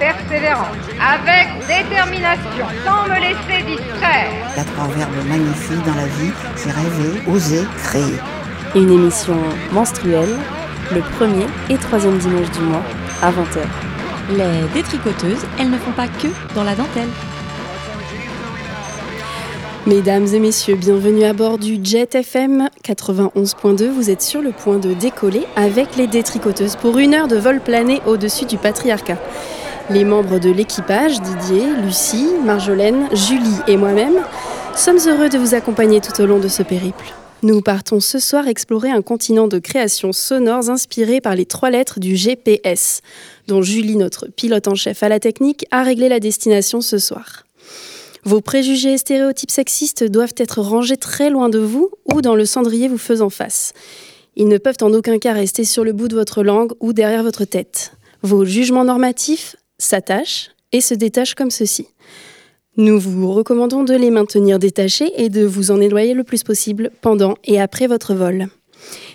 persévérance, avec détermination, sans me laisser distraire. Il y a trois verbes magnifiques dans la vie, c'est rêver, oser, créer. Une émission menstruelle, le premier et troisième dimanche du mois, à 20h. Les détricoteuses, elles ne font pas que dans la dentelle. Mesdames et messieurs, bienvenue à bord du Jet FM 91.2. Vous êtes sur le point de décoller avec les détricoteuses pour une heure de vol plané au-dessus du patriarcat. Les membres de l'équipage, Didier, Lucie, Marjolaine, Julie et moi-même, sommes heureux de vous accompagner tout au long de ce périple. Nous partons ce soir explorer un continent de créations sonores inspirées par les trois lettres du GPS, dont Julie, notre pilote en chef à la technique, a réglé la destination ce soir. Vos préjugés et stéréotypes sexistes doivent être rangés très loin de vous ou dans le cendrier vous faisant face. Ils ne peuvent en aucun cas rester sur le bout de votre langue ou derrière votre tête. Vos jugements normatifs s'attachent et se détachent comme ceci. Nous vous recommandons de les maintenir détachés et de vous en éloigner le plus possible pendant et après votre vol.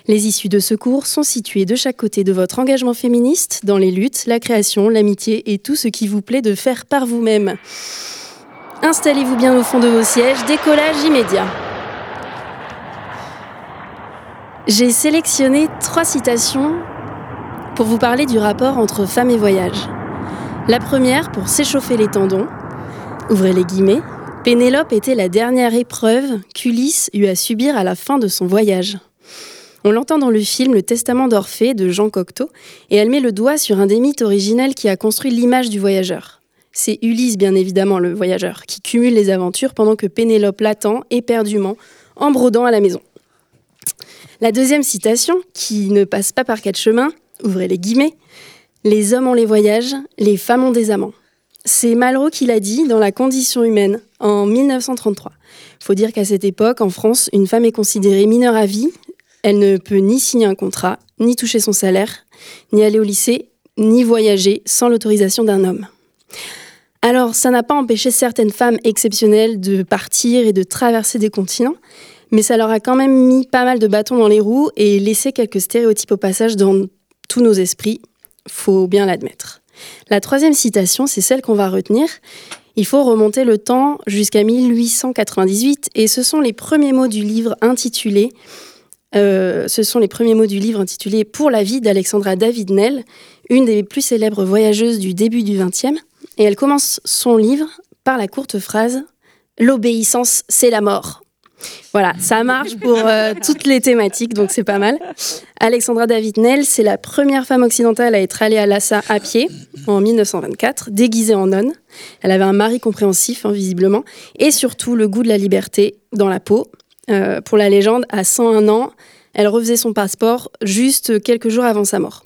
Les issues de secours sont situées de chaque côté de votre engagement féministe dans les luttes, la création, l'amitié et tout ce qui vous plaît de faire par vous-même. Installez-vous bien au fond de vos sièges, décollage immédiat. J'ai sélectionné trois citations pour vous parler du rapport entre femme et voyage. La première pour s'échauffer les tendons. Ouvrez les guillemets. Pénélope était la dernière épreuve qu'Ulysse eut à subir à la fin de son voyage. On l'entend dans le film Le Testament d'Orphée de Jean Cocteau, et elle met le doigt sur un des mythes originels qui a construit l'image du voyageur. C'est Ulysse, bien évidemment, le voyageur, qui cumule les aventures pendant que Pénélope l'attend éperdument, en brodant à la maison. La deuxième citation, qui ne passe pas par quatre chemins, ouvrez les guillemets, Les hommes ont les voyages, les femmes ont des amants. C'est Malraux qui l'a dit dans La condition humaine, en 1933. Faut dire qu'à cette époque, en France, une femme est considérée mineure à vie. Elle ne peut ni signer un contrat, ni toucher son salaire, ni aller au lycée, ni voyager sans l'autorisation d'un homme. Alors, ça n'a pas empêché certaines femmes exceptionnelles de partir et de traverser des continents, mais ça leur a quand même mis pas mal de bâtons dans les roues et laissé quelques stéréotypes au passage dans tous nos esprits, faut bien l'admettre. La troisième citation, c'est celle qu'on va retenir. Il faut remonter le temps jusqu'à 1898 et ce sont les premiers mots du livre intitulé euh, Pour la vie d'Alexandra David-Nell, une des plus célèbres voyageuses du début du XXe. Et elle commence son livre par la courte phrase L'obéissance, c'est la mort. Voilà, ça marche pour euh, toutes les thématiques, donc c'est pas mal. Alexandra David-Nell, c'est la première femme occidentale à être allée à Lhasa à pied en 1924, déguisée en nonne. Elle avait un mari compréhensif, hein, visiblement, et surtout le goût de la liberté dans la peau. Euh, pour la légende, à 101 ans, elle refaisait son passeport juste quelques jours avant sa mort.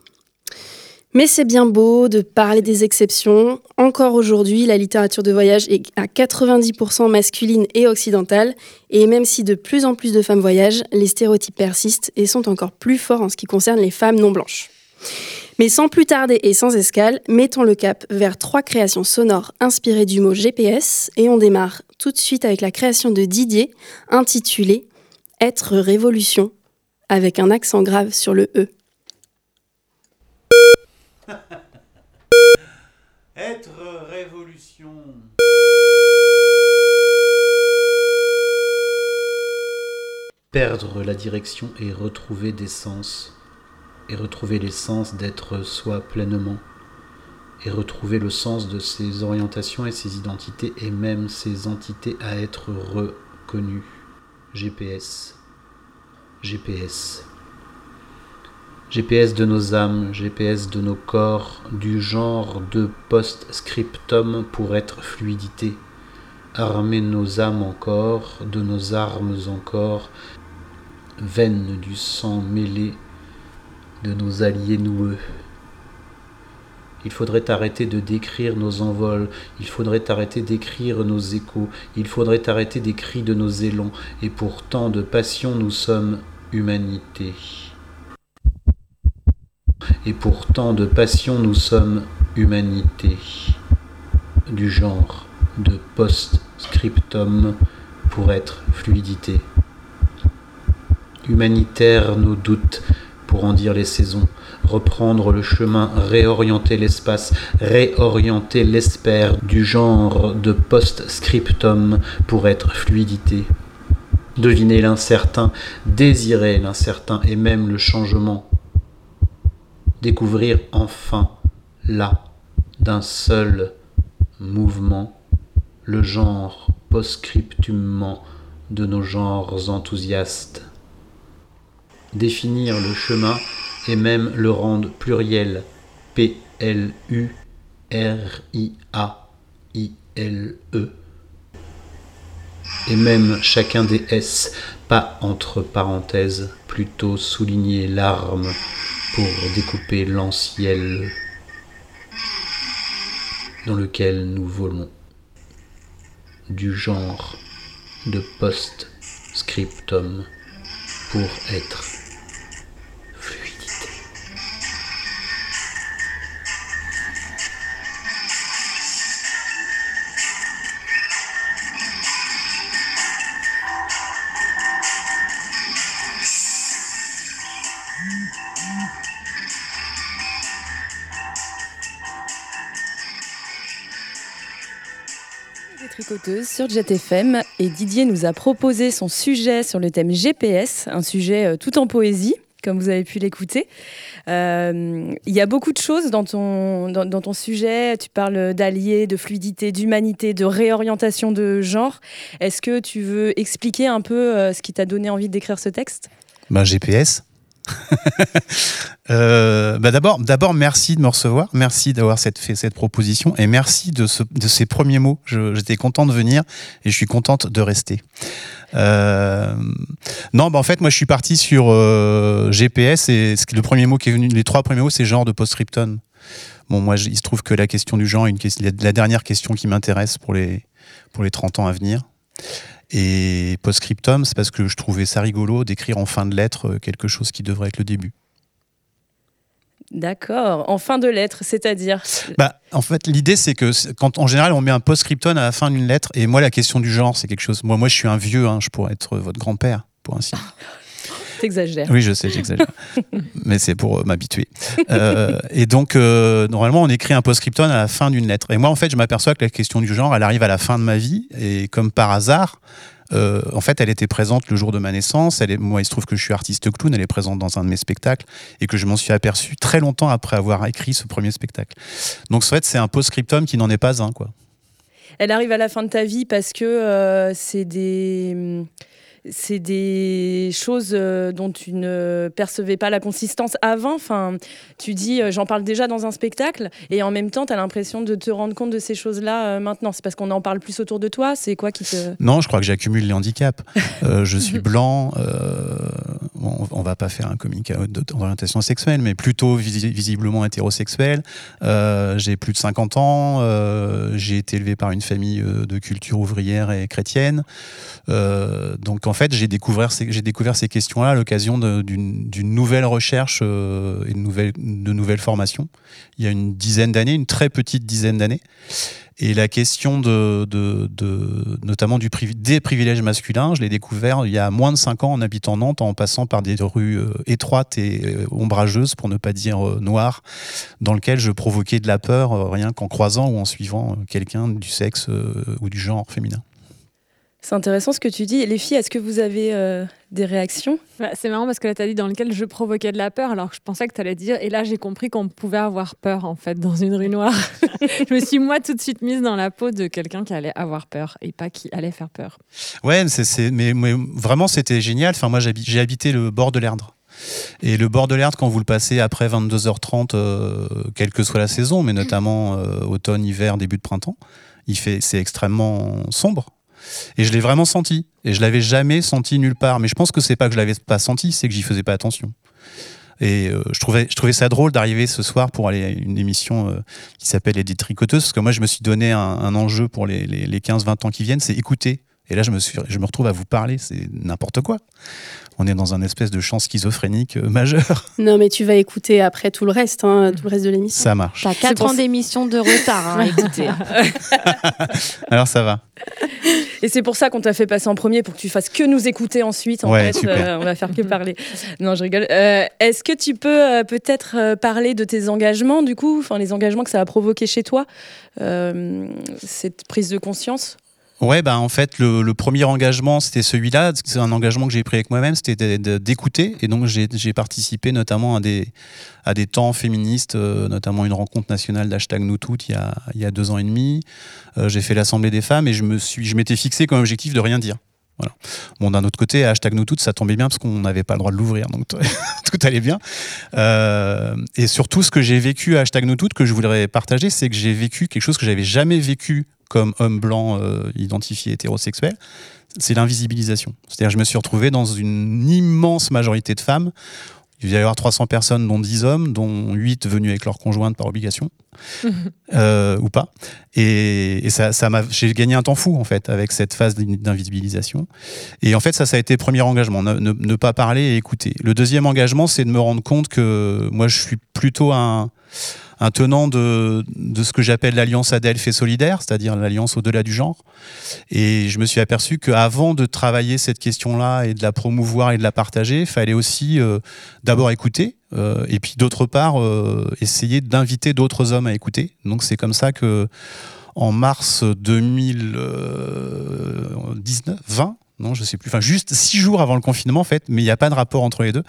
Mais c'est bien beau de parler des exceptions. Encore aujourd'hui, la littérature de voyage est à 90% masculine et occidentale. Et même si de plus en plus de femmes voyagent, les stéréotypes persistent et sont encore plus forts en ce qui concerne les femmes non blanches. Mais sans plus tarder et sans escale, mettons le cap vers trois créations sonores inspirées du mot GPS et on démarre tout de suite avec la création de Didier intitulée Être révolution avec un accent grave sur le E. Être révolution. Perdre la direction et retrouver des sens, et retrouver les sens d'être soi pleinement, et retrouver le sens de ses orientations et ses identités, et même ses entités à être reconnues. GPS. GPS. GPS de nos âmes, GPS de nos corps, du genre de post-scriptum pour être fluidité. Armer nos âmes encore, de nos armes encore, veines du sang mêlé de nos alliés noueux. Il faudrait arrêter de décrire nos envols, il faudrait arrêter d'écrire nos échos, il faudrait arrêter des cris de nos élans, et pour tant de passion nous sommes humanité. Et pour tant de passion nous sommes humanité, du genre de post-scriptum pour être fluidité. Humanitaire nos doutes pour en dire les saisons, reprendre le chemin, réorienter l'espace, réorienter l'espère du genre de post-scriptum pour être fluidité. Deviner l'incertain, désirer l'incertain et même le changement. Découvrir enfin, là, d'un seul mouvement, le genre post-scriptumement de nos genres enthousiastes. Définir le chemin et même le rendre pluriel P-L-U-R-I-A-I-L-E et même chacun des S, pas entre parenthèses, plutôt souligner l'arme pour découper l'anciel dans lequel nous volons, du genre de post-scriptum pour être tricoteuse sur JetFM et Didier nous a proposé son sujet sur le thème GPS, un sujet euh, tout en poésie, comme vous avez pu l'écouter. Euh, il y a beaucoup de choses dans ton, dans, ton sujet. Tu parles d'alliés, de fluidité, d'humanité, de réorientation de genre. Est-ce que tu veux expliquer un peu euh, ce qui t'a donné envie d'écrire ce texte? Ben, GPS. Euh, bah d'abord, d'abord, merci de me recevoir, merci d'avoir cette, fait cette proposition et merci de, ce, de ces premiers mots. J'étais content de venir et je suis contente de rester. Euh, non, bah en fait, moi, je suis parti sur euh, GPS et le premier mot qui est venu, les trois premiers mots, c'est genre de post-scriptum. Bon, moi, il se trouve que la question du genre est la dernière question qui m'intéresse pour les, pour les 30 ans à venir. Et post-scriptum, c'est parce que je trouvais ça rigolo d'écrire en fin de lettre quelque chose qui devrait être le début. D'accord, en fin de lettre, c'est-à-dire bah, En fait, l'idée, c'est que quand en général, on met un post-scriptum à la fin d'une lettre, et moi, la question du genre, c'est quelque chose. Moi, moi, je suis un vieux, hein, je pourrais être votre grand-père, pour ainsi dire. T'exagères. Oui, je sais, j'exagère. Mais c'est pour euh, m'habituer. Euh, et donc, euh, normalement, on écrit un post-scriptum à la fin d'une lettre. Et moi, en fait, je m'aperçois que la question du genre, elle arrive à la fin de ma vie. Et comme par hasard, euh, en fait, elle était présente le jour de ma naissance. Elle est, moi, il se trouve que je suis artiste clown. Elle est présente dans un de mes spectacles et que je m'en suis aperçu très longtemps après avoir écrit ce premier spectacle. Donc, en fait, c'est un post-scriptum qui n'en est pas un, quoi. Elle arrive à la fin de ta vie parce que euh, c'est des c'est des choses euh, dont tu ne percevais pas la consistance avant. Enfin, tu dis, euh, j'en parle déjà dans un spectacle, et en même temps, tu as l'impression de te rendre compte de ces choses-là euh, maintenant. C'est parce qu'on en parle plus autour de toi C'est quoi qui te. Non, je crois que j'accumule les handicaps. je suis blanc, on, va pas faire un comic d'orientation sexuelle, mais plutôt visiblement hétérosexuel. j'ai plus de 50 ans, j'ai été élevé par une famille de culture ouvrière et chrétienne. donc en fait, j'ai découvert ces, questions-là à l'occasion d'une, nouvelle recherche euh, et de nouvelles, formations. Il y a une dizaine d'années, une très petite dizaine d'années. Et la question de, notamment des privilèges masculins, je l'ai découvert il y a moins de cinq ans en habitant Nantes, en passant par des rues euh, étroites et euh, ombrageuses, pour ne pas dire noires, dans lesquelles je provoquais de la peur rien qu'en croisant ou en suivant quelqu'un du sexe ou du genre féminin. C'est intéressant ce que tu dis. Les filles, est-ce que vous avez euh, des réactions? Bah, C'est marrant parce que là, tu as dit dans lequel je provoquais de la peur, alors que je pensais que tu allais dire. Et là, j'ai compris qu'on pouvait avoir peur, en fait, dans une rue noire. je me suis, moi, tout de suite mise dans la peau de quelqu'un qui allait avoir peur et pas qui allait faire peur. Ouais, c'est, mais, vraiment, c'était génial. Enfin, moi, j'ai habité le bord de l'Erdre. Et le bord de l'Erdre, quand vous le passez après 22h30, euh, quelle que soit la saison, mais notamment euh, automne, hiver, début de printemps, il fait, c'est extrêmement sombre. Et je l'ai vraiment senti. Et je l'avais jamais senti nulle part. Mais je pense que c'est pas que je l'avais pas senti, c'est que j'y faisais pas attention. Et euh, je, trouvais, je trouvais ça drôle d'arriver ce soir pour aller à une émission euh, qui s'appelle Les Détricoteuses, parce que moi, je me suis donné un, un enjeu pour les, les, les 15-20 ans qui viennent, c'est écouter. Et là, je me, suis, je me retrouve à vous parler, c'est n'importe quoi. On est dans un espèce de champ schizophrénique euh, majeur. Non, mais tu vas écouter après tout le reste, hein, tout le reste de l'émission. Ça marche. T'as 4 ans d'émission de retard, hein, écoutez. Alors ça va. Et c'est pour ça qu'on t'a fait passer en premier pour que tu fasses que nous écouter ensuite. En Ouais, fait. Euh, on va faire que parler. Non, je rigole. Euh, Est-ce que tu peux euh, peut-être parler de tes engagements, du coup, enfin les engagements que ça a provoqué chez toi, cette prise de conscience? Ouais, bah en fait, le, premier engagement, c'était celui-là. C'est un engagement que j'ai pris avec moi-même, c'était d'écouter. Et donc, j'ai participé notamment à des, à des temps féministes, euh, notamment une rencontre nationale d'hashtag Nous Toutes il y a, il y a deux ans et demi. Euh, j'ai fait l'Assemblée des femmes et je m'étais fixé comme objectif de rien dire. Voilà. Bon, d'un autre côté, hashtag Nous Toutes, ça tombait bien parce qu'on n'avait pas le droit de l'ouvrir, donc tout, tout allait bien. Euh, et surtout, ce que j'ai vécu à hashtag Nous Toutes, que je voudrais partager, c'est que j'ai vécu quelque chose que j'avais jamais vécu comme homme blanc euh, identifié hétérosexuel, c'est l'invisibilisation. C'est-à-dire, je me suis retrouvé dans une immense majorité de femmes. Il va y avoir 300 personnes, dont 10 hommes, dont 8 venus avec leur conjointe par obligation, euh, ou pas. Et, et ça, ça m'a, j'ai gagné un temps fou, en fait, avec cette phase d'in- d'invisibilisation. Et en fait, ça, ça a été le premier engagement, ne, ne- ne pas parler et écouter. Le deuxième engagement, c'est de me rendre compte que moi, je suis plutôt un un tenant de, de ce que j'appelle l'alliance Adelphes et solidaire, c'est-à-dire l'alliance au-delà du genre. Et je me suis aperçu qu'avant de travailler cette question-là et de la promouvoir et de la partager, il fallait aussi euh, d'abord écouter, euh, et puis d'autre part, euh, essayer d'inviter d'autres hommes à écouter. Donc c'est comme ça que en mars 2019, 20, non, je sais plus. Enfin, juste six jours avant le confinement, en fait, mais il n'y a pas de rapport entre les deux.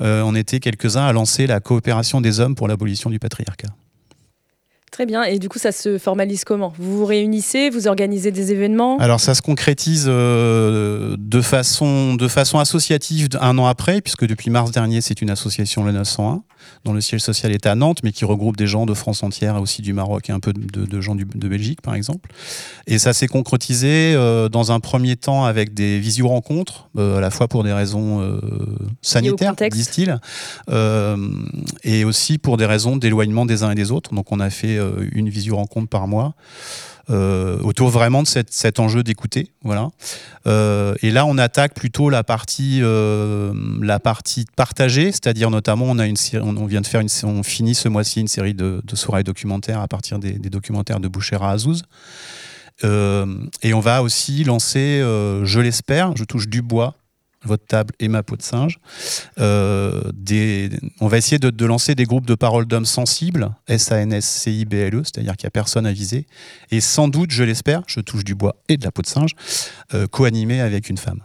Euh, on était quelques-uns à lancer la coopération des hommes pour l'abolition du patriarcat. Très bien. Et du coup, ça se formalise comment? Vous vous réunissez, vous organisez des événements? Alors ça se concrétise euh, de, façon, de façon associative un an après, puisque depuis mars dernier, c'est une association, le 901, dont le siège social est à Nantes, mais qui regroupe des gens de France entière, et aussi du Maroc et un peu de, de gens du- de Belgique, par exemple. Et ça s'est concrétisé euh, dans un premier temps avec des visio-rencontres, euh, à la fois pour des raisons euh, sanitaires, disent-ils, et aussi pour des raisons d'éloignement des uns et des autres. Donc on a fait une visio-rencontre par mois. Euh, autour vraiment de cet enjeu d'écouter, voilà. Euh, et là, on attaque plutôt la partie, euh, la partie partagée, c'est-à-dire notamment, on a une on, vient de faire une, on finit ce mois-ci une série de, de soirées documentaires à partir des, documentaires de Bouchera Azouz. Euh, et on va aussi lancer, je l'espère, je touche du bois, votre table et ma peau de singe. Euh, on va essayer de, lancer des groupes de parole d'hommes sensibles, S-A-N-S-C-I-B-L-E, c'est-à-dire qu'il n'y a personne à viser. Et sans doute, je l'espère, je touche du bois et de la peau de singe, euh, co-animé avec une femme.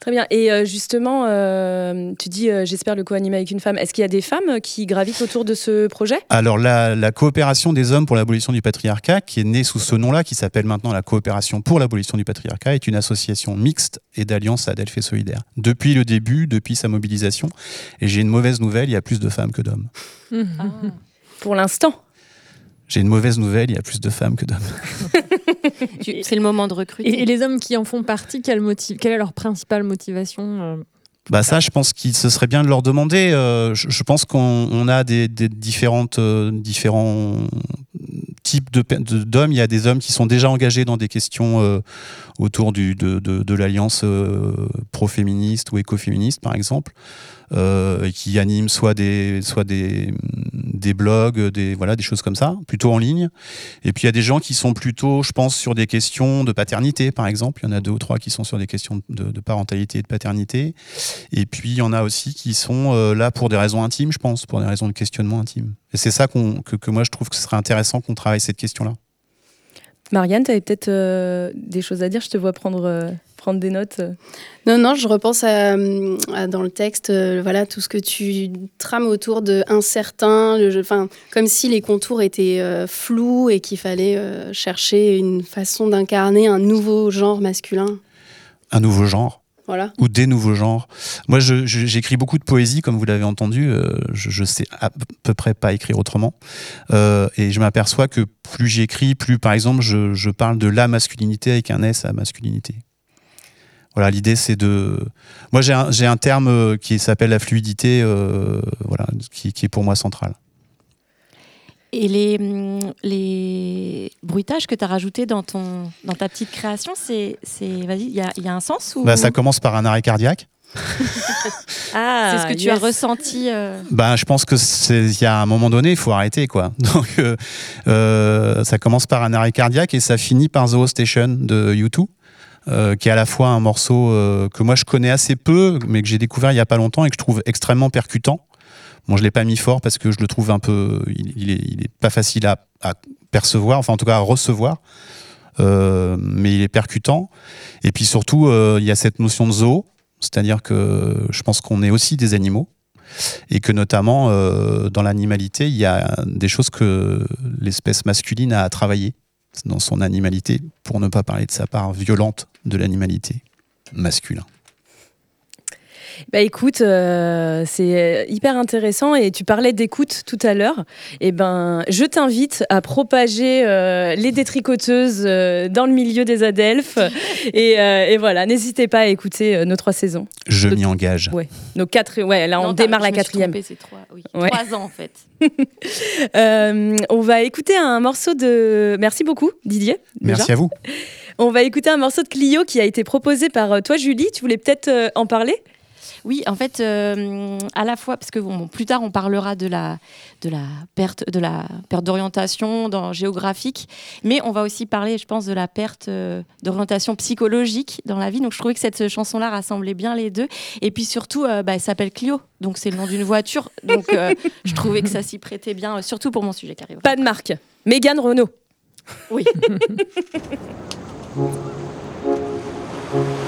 Très bien. Et euh, justement, euh, tu dis, euh, j'espère le co-animer avec une femme. Est-ce qu'il y a des femmes qui gravitent autour de ce projet? Alors la, la coopération des hommes pour l'abolition du patriarcat, qui est née sous ce nom-là, qui s'appelle maintenant la coopération pour l'abolition du patriarcat, est une association mixte et d'alliance Adelphes et solidaire. Depuis le début, depuis sa mobilisation, et j'ai une mauvaise nouvelle, il y a plus de femmes que d'hommes. Pour l'instant. J'ai une mauvaise nouvelle, il y a plus de femmes que d'hommes. C'est le moment de recruter. Et, et les hommes qui en font partie, quelle, motive, quelle est leur principale motivation euh, Bah ça, je pense qu'il ce serait bien de leur demander. Euh, je, je pense qu'on on a des, des différentes, euh, différents types d'hommes. Il y a des hommes qui sont déjà engagés dans des questions euh, autour du, de, de, de l'alliance euh, pro-féministe ou écoféministe, par exemple, qui animent soit des, soit des, des blogs, des, voilà, des choses comme ça, plutôt en ligne. Et puis il y a des gens qui sont plutôt, je pense, sur des questions de paternité, par exemple. Il y en a deux ou trois qui sont sur des questions de, parentalité et de paternité. Et puis, il y en a aussi qui sont euh, là pour des raisons intimes, je pense, pour des raisons de questionnement intime. Et c'est ça que, que moi, je trouve que ce serait intéressant qu'on travaille cette question-là. Marianne, tu avais peut-être euh, des choses à dire? Je te vois prendre, euh, prendre des notes. Non, non, je repense à, à- dans le texte, euh, voilà, tout ce que tu trames autour de incertain, le jeu- enfin, comme si les contours étaient euh, flous et qu'il fallait euh, chercher une façon d'incarner un nouveau genre masculin. Un nouveau genre Voilà. ou des nouveaux genres. Moi, je- je- j'écris beaucoup de poésie, comme vous l'avez entendu. euh, je, je sais à peu près pas écrire autrement. Euh, et je m'aperçois que plus j'écris, plus, par exemple, je, je parle de la masculinité avec un S à masculinité. Voilà, l'idée c'est de. Moi j'ai un, terme euh, qui s'appelle la fluidité, euh, voilà, qui, qui est pour moi central. Et les, les bruitages que tu as rajoutés dans, ton, dans ta petite création, c'est, vas-y, il y a, il y a un sens ou... Bah, ça commence par un arrêt cardiaque. Ah, c'est ce que tu as ressenti. euh, Ben, je pense que c'est il y a un moment donné, il faut arrêter quoi. Donc euh, euh, ça commence par un arrêt cardiaque et ça finit par The Station de U2. Euh, qui est à la fois un morceau euh, que moi je connais assez peu, mais que j'ai découvert il y a pas longtemps et que je trouve extrêmement percutant. Bon, je l'ai pas mis fort parce que je le trouve un peu, il, il est, pas facile à, percevoir, enfin en tout cas à recevoir, Euh, mais il est percutant. Et puis surtout, il y a cette notion de zoo, c'est-à-dire que je pense qu'on est aussi des animaux et que notamment dans l'animalité, il y a des choses que l'espèce masculine a à travailler dans son animalité, pour ne pas parler de sa part violente de l'animalité masculin. Bah écoute, euh, c'est hyper intéressant et tu parlais d'écoute tout à l'heure. Et ben, je t'invite à propager euh, les détricoteuses euh, dans le milieu des adelphes. et, euh, et voilà, n'hésitez pas à écouter euh, nos trois saisons. Je m'y engage. Ouais, nos quatre. Ouais, là on non, démarre la quatrième. c'est trois, oui. Ouais. Trois ans en fait. Euh, on va écouter un morceau de. Merci beaucoup, Didier. déjà. Merci à vous. On va écouter un morceau de Clio qui a été proposé par euh, toi, Julie. Tu voulais peut-être euh, en parler? Oui, en fait, euh, à la fois, parce que bon, plus tard on parlera de la, de la perte de la perte d'orientation dans, géographique, mais on va aussi parler, je pense, de la perte euh, d'orientation psychologique dans la vie. Donc je trouvais que cette chanson-là rassemblait bien les deux. Et puis surtout, euh, bah, elle s'appelle Clio, donc c'est le nom d'une voiture. Donc euh, je trouvais que ça s'y prêtait bien, euh, surtout pour mon sujet qui arrive. Pas de marque. Mégane Renault. Oui.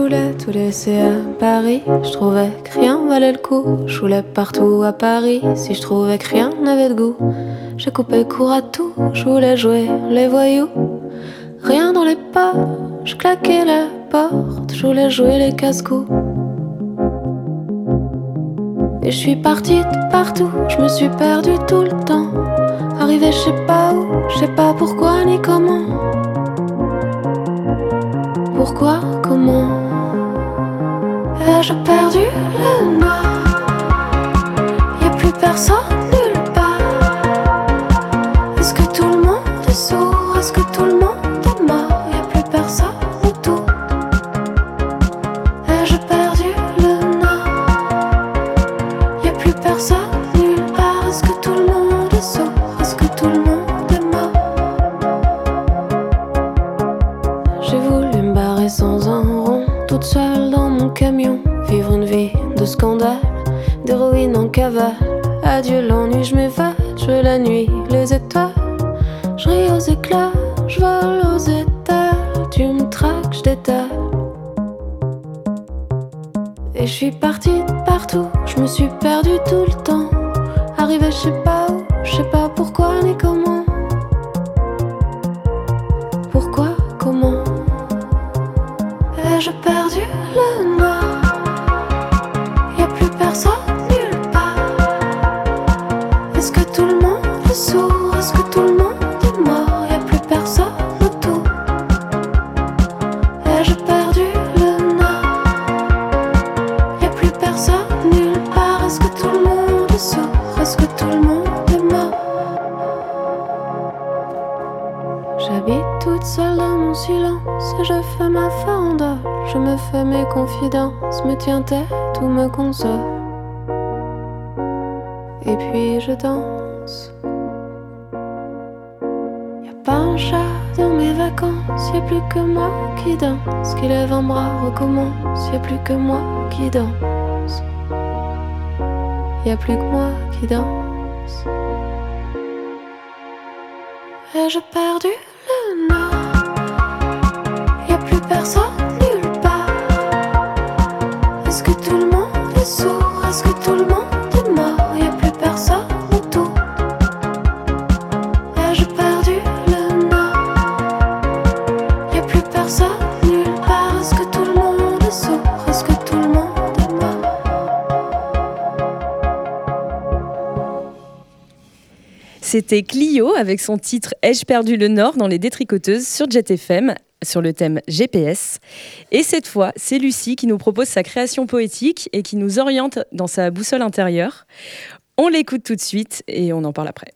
voulais tout laisser à Paris, je trouvais que rien valait le coup. Je voulais partout à Paris, si je trouvais que rien n'avait de goût. J'ai coupé court à tout, je voulais jouer les voyous. Rien dans les pas, je claquais la porte, je voulais jouer les casse-coups. Et je suis partie de partout, je me suis perdue tout le temps. Arrivé je sais pas où, je sais pas pourquoi ni comment. Pourquoi, comment? Ai-je perdu le nord. Y a plus personne pas un chat dans mes vacances, y a plus que moi qui danse. Qui lève un bras, recommence, y a plus que moi qui danse. Y a plus que moi qui danse. Ai-je perdu le nord Y a plus personne nulle part. Est-ce que tout le monde est sourd? Est-ce que tout le monde C'était Clio avec son titre Ai-je perdu le Nord dans les détricoteuses sur Jet FM sur le thème GPS. Et cette fois, c'est Lucie qui nous propose sa création poétique et qui nous oriente dans sa boussole intérieure. On l'écoute tout de suite et on en parle après.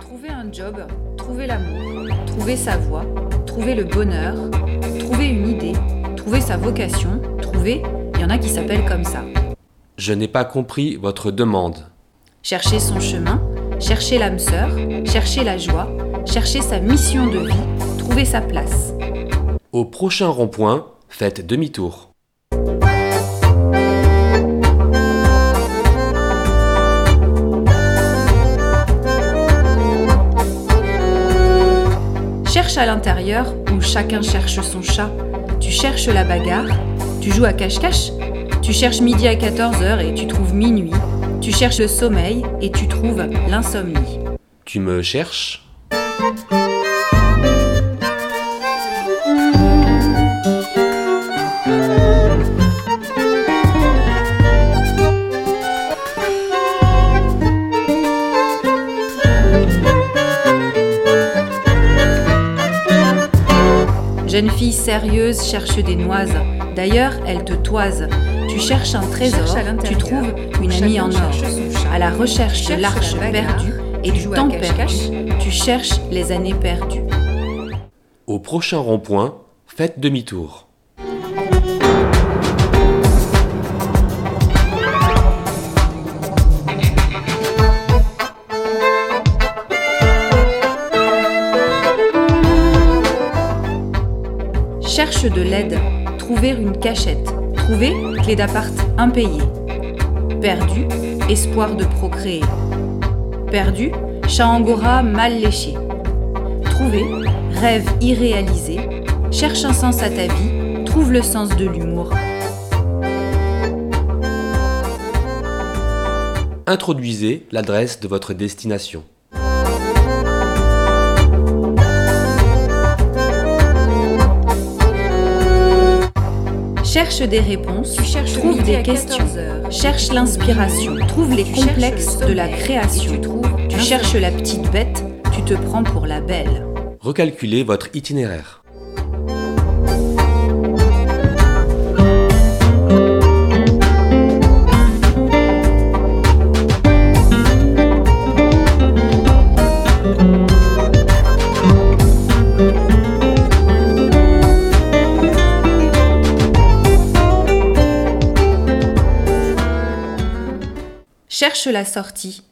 Trouver un job, trouver l'amour, trouver sa voie, trouver le bonheur, trouver une idée, trouver sa vocation, trouver, il y en a qui s'appellent comme ça. Je n'ai pas compris votre demande. Chercher son chemin, chercher l'âme sœur, chercher la joie, chercher sa mission de vie, trouver sa place. Au prochain rond-point, faites demi-tour. Cherche à l'intérieur où chacun cherche son chat. Tu cherches la bagarre, tu joues à cache-cache, tu cherches midi à 14h et tu trouves minuit. Tu cherches le sommeil et tu trouves l'insomnie. Tu me cherches? Jeune fille sérieuse cherche des noises. D'ailleurs, elle te toise. Tu cherches un trésor, tu trouves une amie en or. À la recherche de l'arche perdue et du temps perdu, tu cherches les années perdues. Au prochain rond-point, faites demi-tour. Cherche de l'aide, trouver une cachette, trouver clé d'appart impayée. Perdu, espoir de procréer. Perdu, chat angora mal léché. Trouver, rêve irréalisé. Cherche un sens à ta vie, trouve le sens de l'humour. Introduisez l'adresse de votre destination. Cherche des réponses, trouve des questions, cherche l'inspiration, trouve les complexes de la création. Tu cherches la petite bête, tu te prends pour la belle. Recalculez votre itinéraire. Cherche la sortie.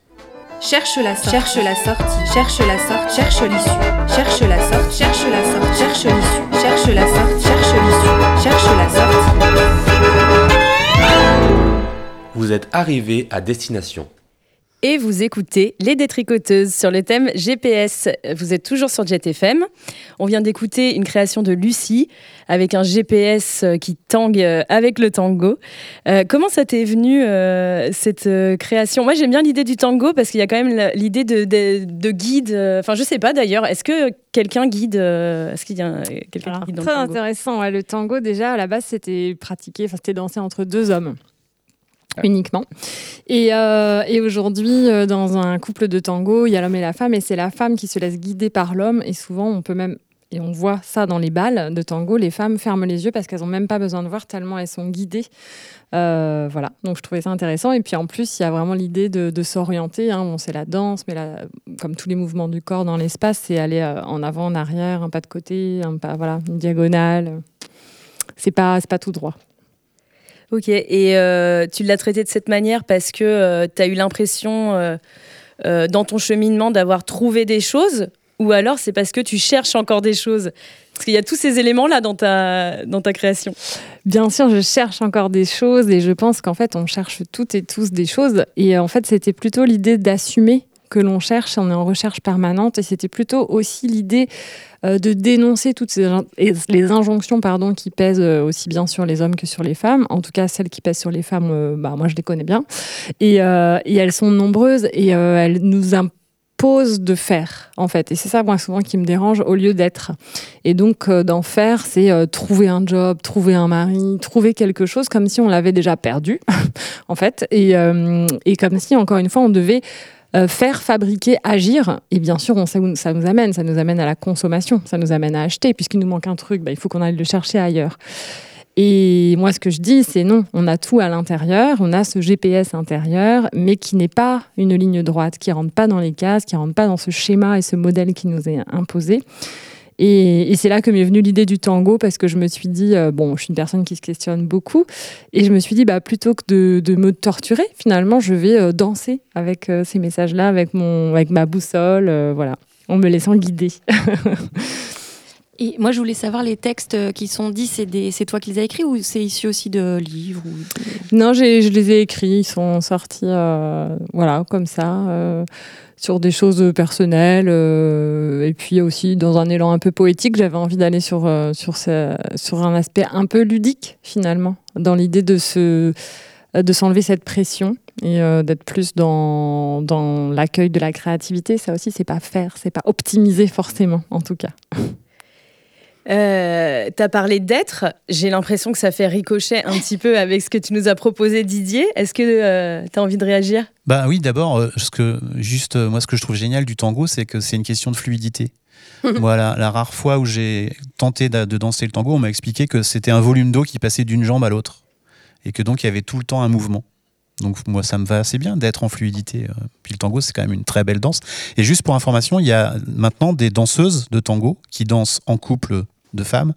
Cherche la sortie. Cherche la sortie. Cherche la sortie. Cherche l'issue. Cherche la sortie. Cherche la sortie. Cherche l'issue. Cherche la sortie. Cherche l'issue. Cherche la sortie. Vous êtes arrivé à destination. Et vous écoutez Les Détricoteuses sur le thème GPS. Vous êtes toujours sur Jet FM. On vient d'écouter une création de Lucie avec un GPS qui tangue avec le tango. Euh, comment ça t'est venu euh, cette euh, création? Moi j'aime bien l'idée du tango parce qu'il y a quand même l'idée de, de, de, guide. Enfin je sais pas d'ailleurs. Est-ce que quelqu'un guide Est-ce qu'il y a quelqu'un qui guide dans Très le tango? intéressant. Ouais, le tango déjà à la base c'était pratiqué, enfin c'était dansé entre deux hommes uniquement. Et, euh, aujourd'hui, euh, dans un couple de tango, il y a l'homme et la femme, et c'est la femme qui se laisse guider par l'homme. Et souvent, on peut même, et on voit ça dans les balles de tango, les femmes ferment les yeux parce qu'elles n'ont même pas besoin de voir tellement elles sont guidées. Euh, voilà, donc je trouvais ça intéressant. Et puis en plus, il y a vraiment l'idée de, s'orienter. Hein. C'est la danse, mais comme tous les mouvements du corps dans l'espace, c'est aller en avant, en arrière, un pas de côté, un pas, voilà, une diagonale. C'est pas, c'est pas tout droit. Ok, et euh, tu l'as traité de cette manière parce que euh, tu as eu l'impression euh, euh, dans ton cheminement d'avoir trouvé des choses ou alors c'est parce que tu cherches encore des choses? Parce qu'il y a tous ces éléments-là dans ta, dans ta création. Bien sûr, je cherche encore des choses et je pense qu'en fait, on cherche toutes et tous des choses. Et en fait, c'était plutôt l'idée d'assumer que l'on cherche, on est en recherche permanente, et c'était plutôt aussi l'idée euh, de dénoncer toutes ces, les injonctions pardon, qui pèsent euh, aussi bien sur les hommes que sur les femmes, en tout cas celles qui pèsent sur les femmes, euh, bah, moi je les connais bien, et, elles sont nombreuses, et elles nous pause de faire, en fait. Et c'est ça, moi, souvent, qui me dérange au lieu d'être. Et donc, d'en faire, c'est trouver un job, trouver un mari, trouver quelque chose comme si on l'avait déjà perdu, en fait. Et, et, comme si, encore une fois, on devait faire, fabriquer, agir. Et bien sûr, on sait où ça nous amène. Ça nous amène à la consommation, ça nous amène à acheter. Puisqu'il nous manque un truc, bah, il faut qu'on aille le chercher ailleurs. Et moi, ce que je dis, c'est non, on a tout à l'intérieur, on a ce GPS intérieur, mais qui n'est pas une ligne droite, qui rentre pas dans les cases, qui rentre pas dans ce schéma et ce modèle qui nous est imposé. Et, c'est là que m'est venue l'idée du tango parce que je me suis dit, euh, bon, je suis une personne qui se questionne beaucoup, et je me suis dit, bah, plutôt que de, me torturer, finalement, je vais euh, danser avec euh, ces messages-là, avec, mon, avec ma boussole, voilà, en me laissant guider. Et moi, je voulais savoir les textes qui sont dits, c'est toi qui les as écrits ou c'est issu aussi de livres Non, je les ai écrits, ils sont sortis voilà, comme ça, sur des choses personnelles. Euh, et puis aussi, dans un élan un peu poétique, j'avais envie d'aller sur, sur, sur un aspect un peu ludique, finalement, dans l'idée de se de s'enlever cette pression et d'être plus dans, dans l'accueil de la créativité. Ça aussi, c'est pas faire, c'est pas optimiser forcément, en tout cas. Euh, tu as parlé d'être. J'ai l'impression que ça fait ricochet un petit peu avec ce que tu nous as proposé, Didier. Est-ce que euh, tu as envie de réagir? Bah oui, d'abord, euh, ce que juste moi, ce que je trouve génial du tango, c'est que c'est une question de fluidité. voilà, la rare fois où j'ai tenté de, danser le tango, on m'a expliqué que c'était un volume d'eau qui passait d'une jambe à l'autre et que donc il y avait tout le temps un mouvement. Donc moi, ça me va assez bien d'être en fluidité. Puis le tango, c'est quand même une très belle danse. Et juste pour information, il y a maintenant des danseuses de tango qui dansent en couple de femmes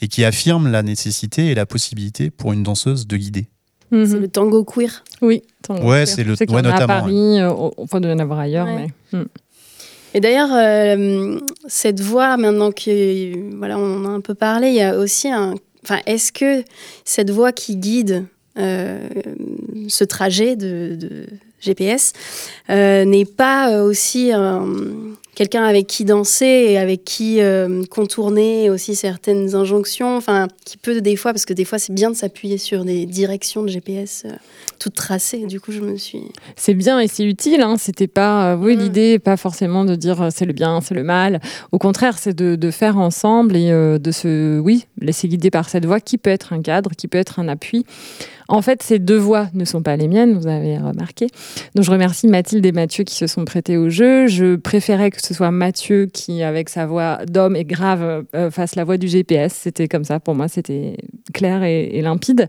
et qui affirme la nécessité et la possibilité pour une danseuse de guider. Mhm. C'est le tango queer. Oui, tango ouais, c'est le ouais, notamment. À Paris, euh, enfin, de en avoir ailleurs, mais. Hmm. Et d'ailleurs, euh, cette voix, maintenant que voilà, on en a un peu parlé, il y a aussi un. Enfin, est-ce que cette voix qui guide euh, ce trajet de, de GPS n'est pas aussi quelqu'un avec qui danser et avec qui euh, contourner aussi certaines injonctions, enfin, qui peut des fois, parce que des fois c'est bien de s'appuyer sur des directions de GPS euh, toutes tracées. Du coup, je me suis. C'est bien et c'est utile. Hein. C'était pas, euh, oui, mm. l'idée pas forcément de dire c'est le bien, c'est le mal. Au contraire, c'est de, de, faire ensemble et de se, oui, laisser guider par cette voix qui peut être un cadre, qui peut être un appui. En fait, ces deux voix ne sont pas les miennes, vous avez remarqué. Donc, je remercie Mathilde et Mathieu qui se sont prêtés au jeu. Je préférais que ce soit Mathieu qui, avec sa voix d'homme et grave, euh, fasse la voix du GPS. C'était comme ça pour moi, c'était clair et, limpide.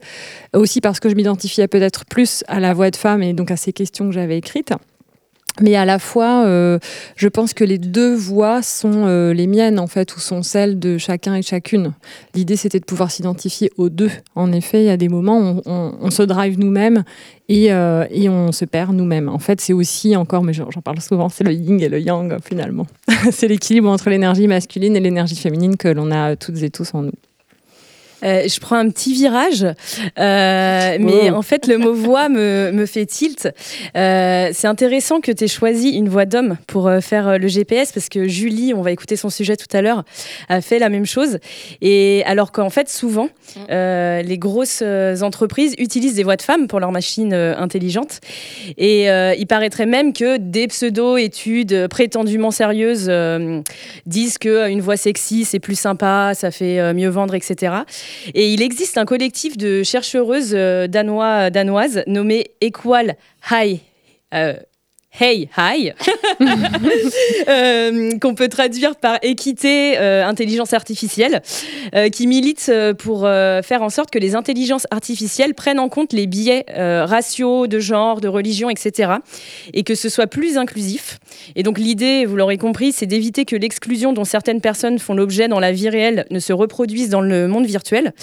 Aussi parce que je m'identifiais peut-être plus à la voix de femme et donc à ces questions que j'avais écrites. Mais à la fois, euh, je pense que les deux voix sont euh, les miennes, en fait, ou sont celles de chacun et chacune. L'idée, c'était de pouvoir s'identifier aux deux. En effet, il y a des moments où on, se drive nous-mêmes et, euh, et, on se perd nous-mêmes. En fait, c'est aussi encore, mais j'en parle souvent, c'est le yin et le yang, finalement. c'est l'équilibre entre l'énergie masculine et l'énergie féminine que l'on a toutes et tous en nous. Euh, je prends un petit virage, euh, mais oh. en fait, le mot voix me, me fait tilt. Euh, c'est intéressant que tu aies choisi une voix d'homme pour faire le GPS parce que Julie, on va écouter son sujet tout à l'heure, a fait la même chose. Et alors qu'en fait, souvent, les grosses entreprises utilisent des voix de femmes pour leurs machines intelligentes. Et il paraîtrait même que des pseudo-études prétendument sérieuses disent qu'une voix sexy, c'est plus sympa, ça fait mieux vendre, etc. Et il existe un collectif de chercheuses euh, danois, danoises nommé Equal High. Euh, Hey Hi, euh, qu'on peut traduire par équité, euh, intelligence artificielle, euh, qui milite pour faire en sorte que les intelligences artificielles prennent en compte les biais raciaux, de genre, de religion, etc. Et que ce soit plus inclusif. Et donc l'idée, vous l'aurez compris, c'est d'éviter que l'exclusion dont certaines personnes font l'objet dans la vie réelle ne se reproduise dans le monde virtuel.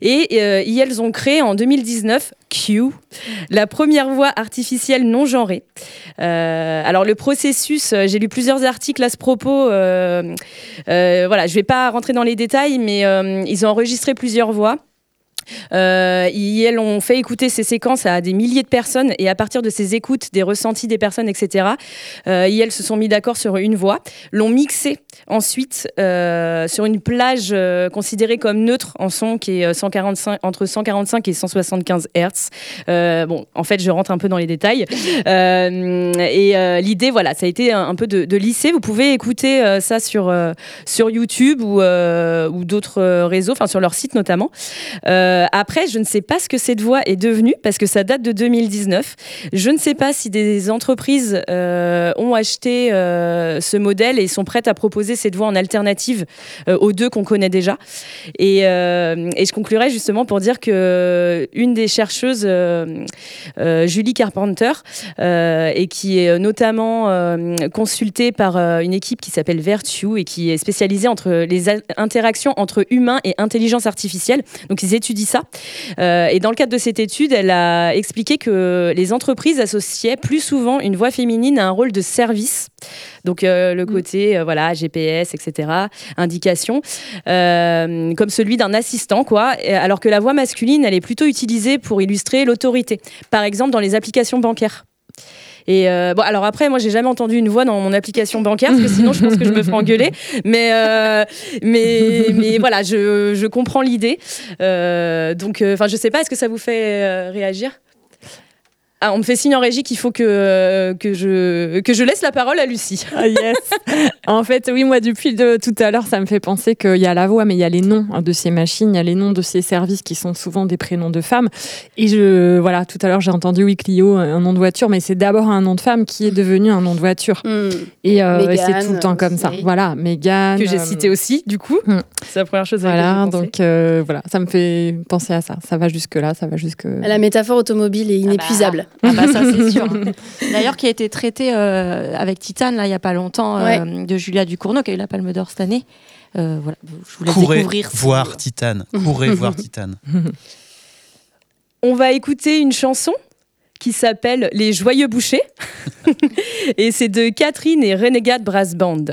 Et elles ont créé en 2019 Q, la première voix artificielle non genrée. Euh, alors le processus, euh, j'ai lu plusieurs articles à ce propos. Euh, voilà, je ne vais pas rentrer dans les détails, mais ils ont enregistré plusieurs voix. Euh, ils ont fait écouter ces séquences à des milliers de personnes et à partir de ces écoutes, des ressentis des personnes, etc., euh, ils se sont mis d'accord sur une voix, l'ont mixé ensuite euh, sur une plage euh, considérée comme neutre en son qui est 145, entre 145 et 175 Hz. bon, en fait, je rentre un peu dans les détails. et l'idée, voilà, ça a été un, peu de, de, lisser. Vous pouvez écouter ça sur, sur YouTube ou, ou d'autres réseaux, enfin sur leur site notamment. Euh, après, je ne sais pas ce que cette voix est devenue parce que ça date de 2019. Je ne sais pas si des entreprises euh, ont acheté euh, ce modèle et sont prêtes à proposer cette voix en alternative aux deux qu'on connaît déjà. Et, et, je conclurai justement pour dire que une des chercheuses, Julie Carpenter, et qui est notamment consultée par une équipe qui s'appelle Virtue et qui est spécialisée entre les interactions entre humains et intelligence artificielle. Donc ils étudient ça. Euh, et dans le cadre de cette étude, elle a expliqué que les entreprises associaient plus souvent une voix féminine à un rôle de service. Donc euh, le mm. côté euh, voilà GPS, etc. Indication, comme celui d'un assistant, quoi. Alors que la voix masculine, elle est plutôt utilisée pour illustrer l'autorité. Par exemple, dans les applications bancaires. Et euh, bon, alors après, moi, j'ai jamais entendu une voix dans mon application bancaire, parce que sinon, je pense que je me ferais engueuler. Mais, euh, mais, mais voilà, je, je comprends l'idée. Euh, donc, enfin, je sais pas, est-ce que ça vous fait réagir? Ah, on me fait signe en régie qu'il faut que, que, je, que je laisse la parole à Lucie. Ah, yes. en fait, oui, moi, depuis de, tout à l'heure, ça me fait penser qu'il y a la voix, mais il y a les noms hein, de ces machines, il y a les noms de ces services qui sont souvent des prénoms de femmes. Et je, voilà, tout à l'heure, j'ai entendu, oui, Clio, un nom de voiture, mais c'est d'abord un nom de femme qui est devenu un nom de voiture. Hmm. Et euh, c'est tout le temps comme ça. Voilà, Megan. Que j'ai euh, cité aussi, du coup. Hmm. C'est la première chose à Voilà, donc euh, voilà, ça me fait penser à ça. Ça va jusque-là, ça va jusque. La métaphore automobile est ah bah. Ah bah ça c'est sûr. D'ailleurs, qui a été traité euh, avec Titane là il y a pas longtemps euh, de Julia Ducournau qui a eu la Palme d'Or cette année. Euh, voilà, je voulais Courez découvrir. Voir Titane. Courez voir Titane. On va écouter une chanson qui s'appelle Les Joyeux Bouchers et c'est de Catherine et Renegade Brass Band.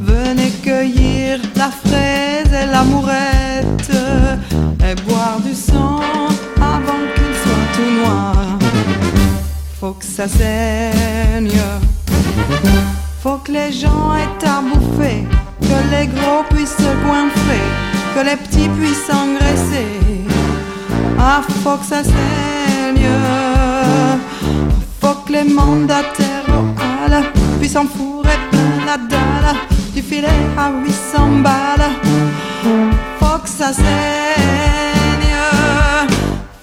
Venez cueillir la fraise et l'amourette et boire du sang avant qu'il soit tout noir. Faut que ça saigne, faut que les gens aient à bouffer, que les gros puissent se goinfrer, que les petits puissent engraisser. Ah, faut que ça saigne, faut que les mandataires puissent en fourrer du filet à 800 balles. Faut que ça saigne,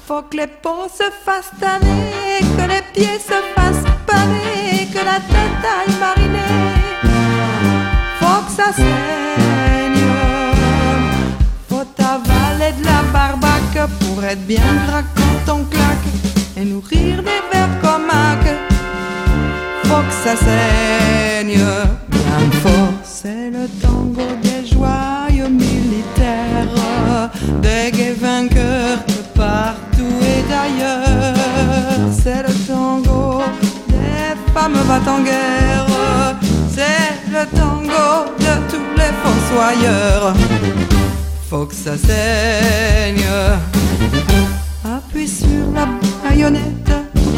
faut que les peaux se fassent tanner, que les pieds se fassent paner, que la tête aille mariner. Faut que ça saigne, faut avaler de la barbaque pour être bien gras quand on claque et nourrir des vers comaques. Faut que ça saigne C'est le tango des joyeux militaires, des gays vainqueurs de partout et d'ailleurs. C'est le tango des femmes en guerre. C'est le tango de tous les fossoyeurs. Faut que ça saigne. Appuie sur la baïonnette,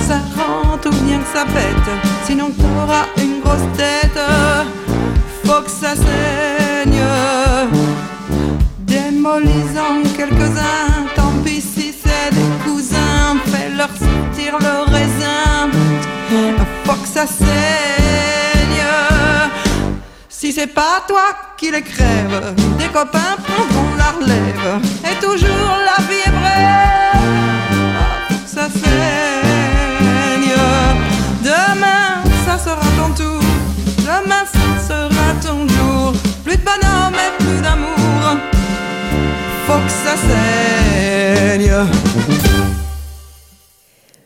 ça rentre ou bien que ça pète. Sinon t'auras une grosse tête faut que ça saigne. Démolisant quelques-uns, tant pis si c'est des cousins, fais-leur sortir le raisin. Faut que ça saigne. Si c'est pas toi qui les crève, des copains prendront la relève. Et toujours la vie est brève, Ah, ça saigne.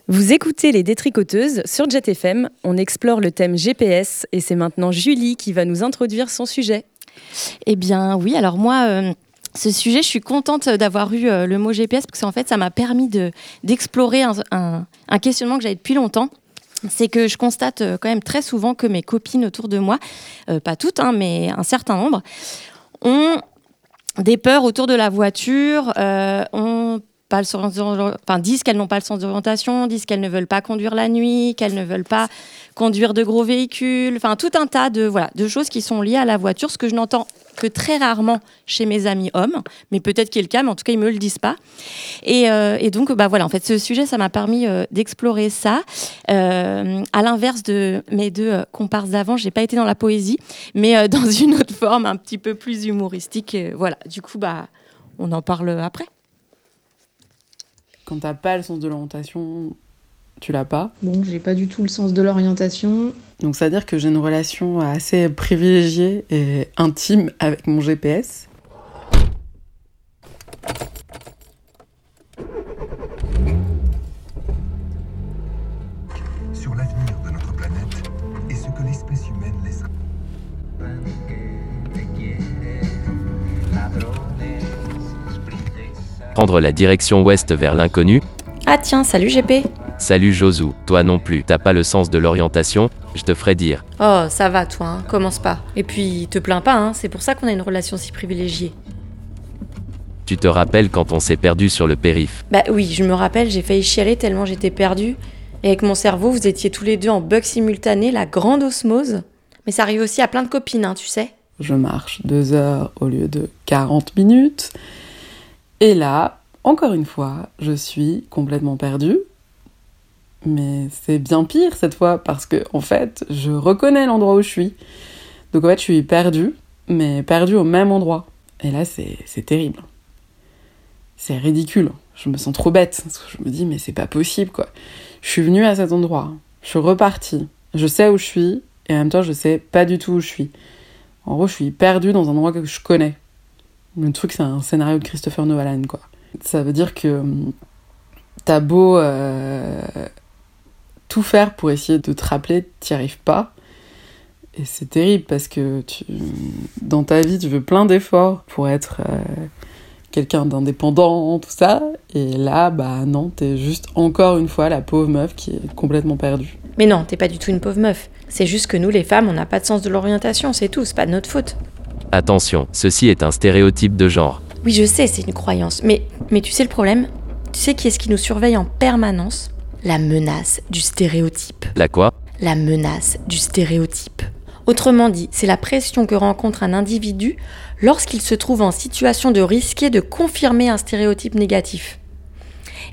Vous écoutez Les Détricoteuses sur Jet FM. On explore le thème GPS et c'est maintenant Julie qui va nous introduire son sujet. Eh bien oui, alors moi, euh, ce sujet, je suis contente d'avoir eu euh, le mot GPS parce qu'en fait, ça m'a permis de- d'explorer un, un- un questionnement que j'avais depuis longtemps. C'est que je constate euh, quand même très souvent que mes copines autour de moi, euh, pas toutes, hein, mais un certain nombre, ont des peurs autour de la voiture, euh, enfin, disent qu'elles n'ont pas le sens d'orientation, disent qu'elles ne veulent pas conduire la nuit, qu'elles ne veulent pas conduire de gros véhicules, enfin tout un tas de, voilà, de choses qui sont liées à la voiture, ce que je n'entends que très rarement chez mes amis hommes, mais peut-être qu'il a le cas, mais en tout cas ils me le disent pas. Et, euh, donc bah voilà, en fait ce sujet ça m'a permis euh, d'explorer ça. Euh, à l'inverse de mes deux euh, comparses d'avant, j'ai pas été dans la poésie, mais dans une autre forme un petit peu plus humoristique. Et voilà, du coup bah on en parle après. Quand t'as pas le sens de l'orientation, tu l'as pas. Bon, j'ai pas du tout le sens de l'orientation. Donc ça veut dire que j'ai une relation assez privilégiée et intime avec mon GPS. sur l'avenir de notre planète et ce que l'espèce humaine laissera. Prendre la direction ouest vers l'inconnu Ah tiens, salut GP. Salut Josu, toi non plus, t'as pas le sens de l'orientation, je te ferai dire. Oh, ça va toi, hein, commence pas. Et puis te plains pas, hein, c'est pour ça qu'on a une relation si privilégiée. Tu te rappelles quand on s'est perdu sur le périph? Bah oui, je me rappelle, j'ai failli chialer tellement j'étais perdue. Et avec mon cerveau, vous étiez tous les deux en bug simultané, la grande osmose. Mais ça arrive aussi à plein de copines, hein, tu sais. Je marche deux heures au lieu de 40 minutes. Et là, encore une fois, je suis complètement perdue. Mais c'est bien pire cette fois parce que, en fait, je reconnais l'endroit où je suis. Donc, en fait, je suis perdue, mais perdue au même endroit. Et là, c'est terrible. C'est ridicule. Je me sens trop bête. Je me dis, mais c'est pas possible, quoi. Je suis venue à cet endroit. Je suis repartie. Je sais où je suis. Et en même temps, je sais pas du tout où je suis. En gros, je suis perdue dans un endroit que je connais. Le truc, c'est un scénario de Christopher Nolan, quoi. Ça veut dire que hum, t'as beau euh, tout faire pour essayer de te rappeler, t'y arrives pas. Et c'est terrible parce que tu, dans ta vie, tu veux plein d'efforts pour être euh, quelqu'un d'indépendant, tout ça. Et là, bah non, t'es juste encore une fois la pauvre meuf qui est complètement perdue. Mais non, t'es pas du tout une pauvre meuf. C'est juste que nous, les femmes, on n'a pas de sens de l'orientation, c'est tout, c'est pas de notre faute. Attention, ceci est un stéréotype de genre. Oui, je sais, c'est une croyance. Mais, mais tu sais le problème? Tu sais qui est-ce qui nous surveille en permanence? La menace du stéréotype. La quoi? La menace du stéréotype. Autrement dit, c'est la pression que rencontre un individu lorsqu'il se trouve en situation de risquer de confirmer un stéréotype négatif.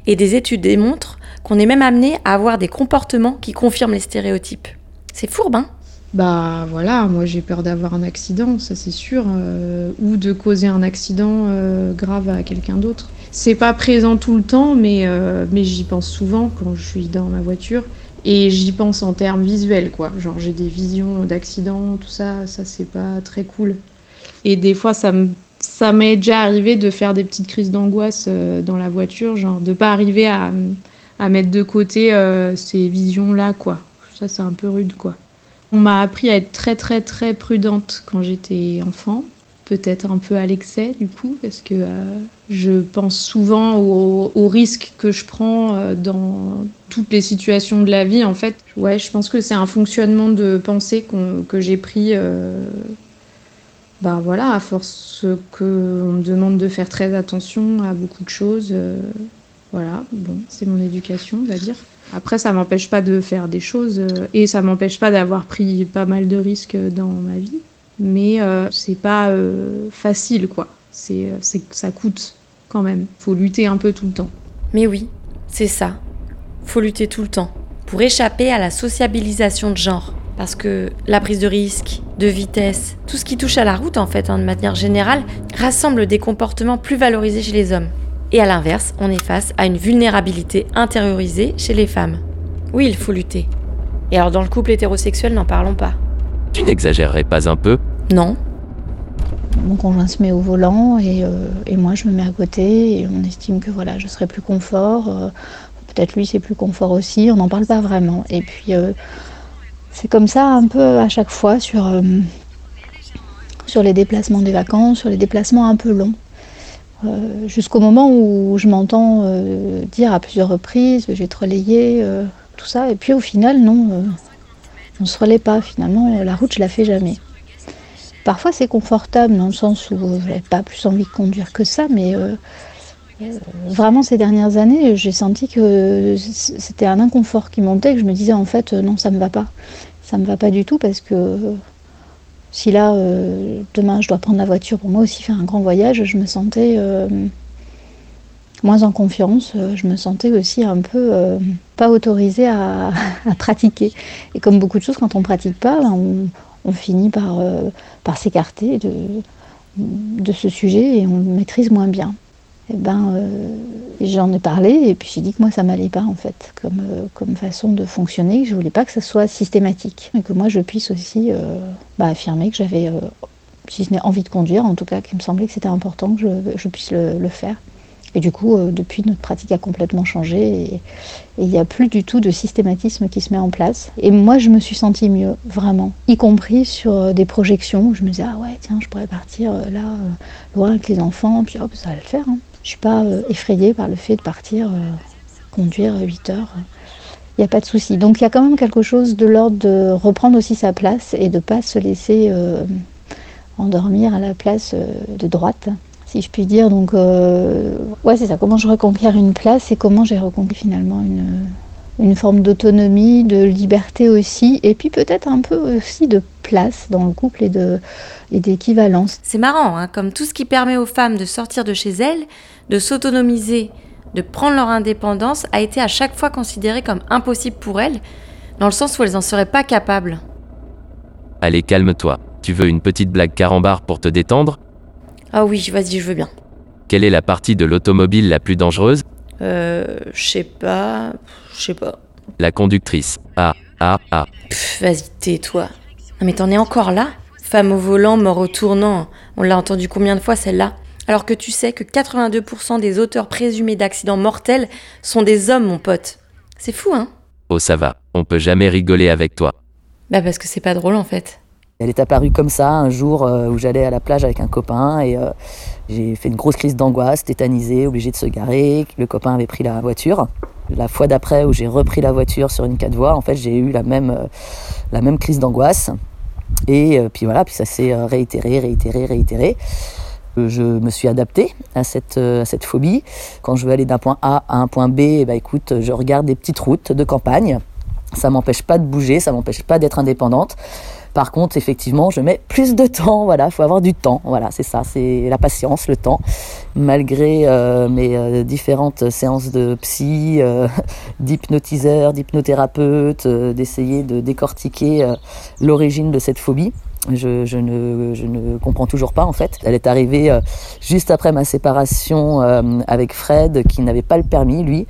Et des études démontrent qu'on est même amené à avoir des comportements qui confirment les stéréotypes. C'est fourbe, hein? Bah voilà, moi j'ai peur d'avoir un accident, ça c'est sûr, euh, ou de causer un accident euh, grave à quelqu'un d'autre. C'est pas présent tout le temps, mais, euh, mais j'y pense souvent quand je suis dans ma voiture. Et j'y pense en termes visuels, quoi. Genre j'ai des visions d'accidents, tout ça, ça c'est pas très cool. Et des fois, ça me ça m'est déjà arrivé de faire des petites crises d'angoisse dans la voiture, genre de pas arriver à, à mettre de côté ces visions-là, quoi. Ça, c'est un peu rude, quoi. On m'a appris à être très, très, très prudente quand j'étais enfant. Peut-être un peu à l'excès, du coup, parce que euh, je pense souvent aux, aux risques que je prends euh, dans toutes les situations de la vie. En fait, ouais, je pense que c'est un fonctionnement de pensée que j'ai pris. euh, bah voilà, à force qu'on me demande de faire très attention à beaucoup de choses. euh, voilà, bon, c'est mon éducation, on va dire. Après, ça m'empêche pas de faire des choses euh, et ça m'empêche pas d'avoir pris pas mal de risques dans ma vie. Mais euh, c'est pas euh, facile, quoi. Euh, c'est, ça coûte quand même. Faut lutter un peu tout le temps. Mais oui, c'est ça. Faut lutter tout le temps pour échapper à la sociabilisation de genre. Parce que la prise de risque, de vitesse, tout ce qui touche à la route en fait, hein, de manière générale, rassemble des comportements plus valorisés chez les hommes. Et à l'inverse, on est face à une vulnérabilité intériorisée chez les femmes. Oui, il faut lutter. Et alors dans le couple hétérosexuel, n'en parlons pas. Tu n'exagérerais pas un peu? Non. Mon conjoint se met au volant et, euh, et moi je me mets à côté et on estime que voilà, je serai plus confort. euh, Peut-être lui c'est plus confort aussi, on n'en parle pas vraiment. Et puis euh, c'est comme ça un peu à chaque fois sur, euh, sur les déplacements des vacances, sur les déplacements un peu longs. Euh, Jusqu'au moment où je m'entends euh, dire à plusieurs reprises, je vais te relayer, euh, tout ça. Et puis au final, non, on ne se relaie pas. Finalement, la route, je la fais jamais. Parfois, c'est confortable dans le sens où euh, j'avais pas plus envie de conduire que ça, mais vraiment ces dernières années, j'ai senti que c'était un inconfort qui montait, que je me disais en fait non, ça me va pas, ça me va pas du tout parce que si là euh, demain je dois prendre la voiture pour moi aussi faire un grand voyage, je me sentais euh, moins en confiance, euh, je me sentais aussi un peu pas autorisée à, pratiquer. Et comme beaucoup de choses, quand on pratique pas, ben, on, finit par, par s'écarter de, de ce sujet et on le maîtrise moins bien. Et ben, euh, j'en ai parlé et puis j'ai dit que moi ça m'allait pas en fait comme, euh, comme façon de fonctionner, que je voulais pas que ça soit systématique et que moi je puisse aussi euh, bah, affirmer que j'avais, si ce n'est envie de conduire, en tout cas qu'il me semblait que c'était important que je, je puisse le, le faire. Et du coup, depuis, notre pratique a complètement changé et il n'y a plus du tout de systématisme qui se met en place. Et moi, je me suis sentie mieux, vraiment, y compris sur des projections où je me disais, ah ouais, tiens, je pourrais partir là, loin avec les enfants, puis hop, ça va le faire. hein. Je suis pas euh, effrayée par le fait de partir euh, conduire 8 heures. Il n'y a pas de souci. Donc il y a quand même quelque chose de l'ordre de reprendre aussi sa place et de ne pas se laisser euh, endormir à la place de droite, si je puis dire. Donc, ouais, c'est ça. Comment je reconquiers une place et comment j'ai reconquis finalement une, une forme d'autonomie, de liberté aussi, et puis peut-être un peu aussi de place dans le couple et de et d'équivalence. C'est marrant, hein, comme tout ce qui permet aux femmes de sortir de chez elles, de s'autonomiser, de prendre leur indépendance, a été à chaque fois considéré comme impossible pour elles, dans le sens où elles n'en seraient pas capables. Allez, calme-toi. Tu veux une petite blague carambar pour te détendre? Ah oui, vas-y, je veux bien. Quelle est la partie de l'automobile la plus dangereuse? Euh, je sais pas, je sais pas. La conductrice. Ah, ah, ah. Pff, vas-y, tais-toi. Non mais t'en es encore là? Femme au volant, mort au tournant. On l'a entendu combien de fois celle-là? Alors que tu sais que 82% des auteurs présumés d'accidents mortels sont des hommes, mon pote. C'est fou, hein? Oh, ça va. On peut jamais rigoler avec toi. Bah parce que c'est pas drôle en fait. Elle est apparue comme ça un jour euh, où j'allais à la plage avec un copain et euh, j'ai fait une grosse crise d'angoisse, tétanisée, obligé de se garer. Le copain avait pris la voiture. La fois d'après où j'ai repris la voiture sur une quatre voies, en fait, j'ai eu la même, euh, la même crise d'angoisse. Et euh, puis voilà, puis ça s'est euh, réitéré, réitéré, réitéré. Je me suis adapté à cette, à cette phobie. Quand je veux aller d'un point A à un point B, eh ben, écoute, je regarde des petites routes de campagne. Ça m'empêche pas de bouger, ça m'empêche pas d'être indépendante. Par contre, effectivement, je mets plus de temps. Voilà, faut avoir du temps. Voilà, c'est ça, c'est la patience, le temps. Malgré euh, mes euh, différentes séances de psy, euh, d'hypnotiseur, d'hypnothérapeute, euh, d'essayer de décortiquer l'origine de cette phobie. Je, je, ne, je ne comprends toujours pas en fait. Elle est arrivée euh, juste après ma séparation euh, avec Fred, qui n'avait pas le permis lui.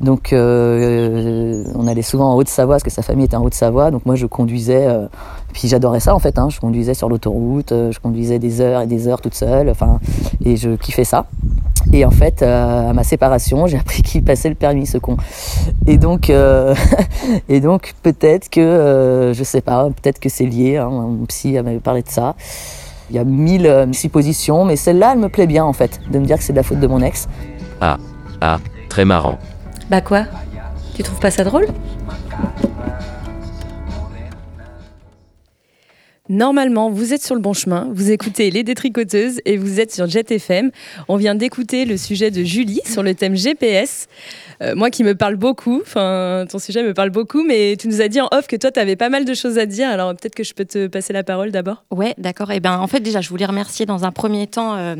Donc euh, on allait souvent en Haute-Savoie parce que sa famille était en Haute-Savoie. Donc moi je conduisais, euh, puis j'adorais ça en fait. Hein. Je conduisais sur l'autoroute, euh, je conduisais des heures et des heures toute seule. Enfin, et je kiffais ça. Et en fait, euh, à ma séparation, j'ai appris qu'il passait le permis, ce con. Et donc, euh, et donc peut-être que, euh, je sais pas, peut-être que c'est lié. Hein, mon psy m'avait parlé de ça. Il y a mille euh, suppositions, mais celle-là, elle me plaît bien en fait, de me dire que c'est de la faute de mon ex. Ah, ah, très marrant. Bah quoi? Tu trouves pas ça drôle? Normalement, vous êtes sur le bon chemin, vous écoutez Les Détricoteuses et vous êtes sur Jet FM. On vient d'écouter le sujet de Julie sur le thème GPS. Euh, moi qui me parle beaucoup, enfin ton sujet me parle beaucoup, mais tu nous as dit en off que toi tu avais pas mal de choses à dire, alors peut-être que je peux te passer la parole d'abord. Ouais, d'accord. Et eh ben en fait déjà je voulais remercier dans un premier temps euh,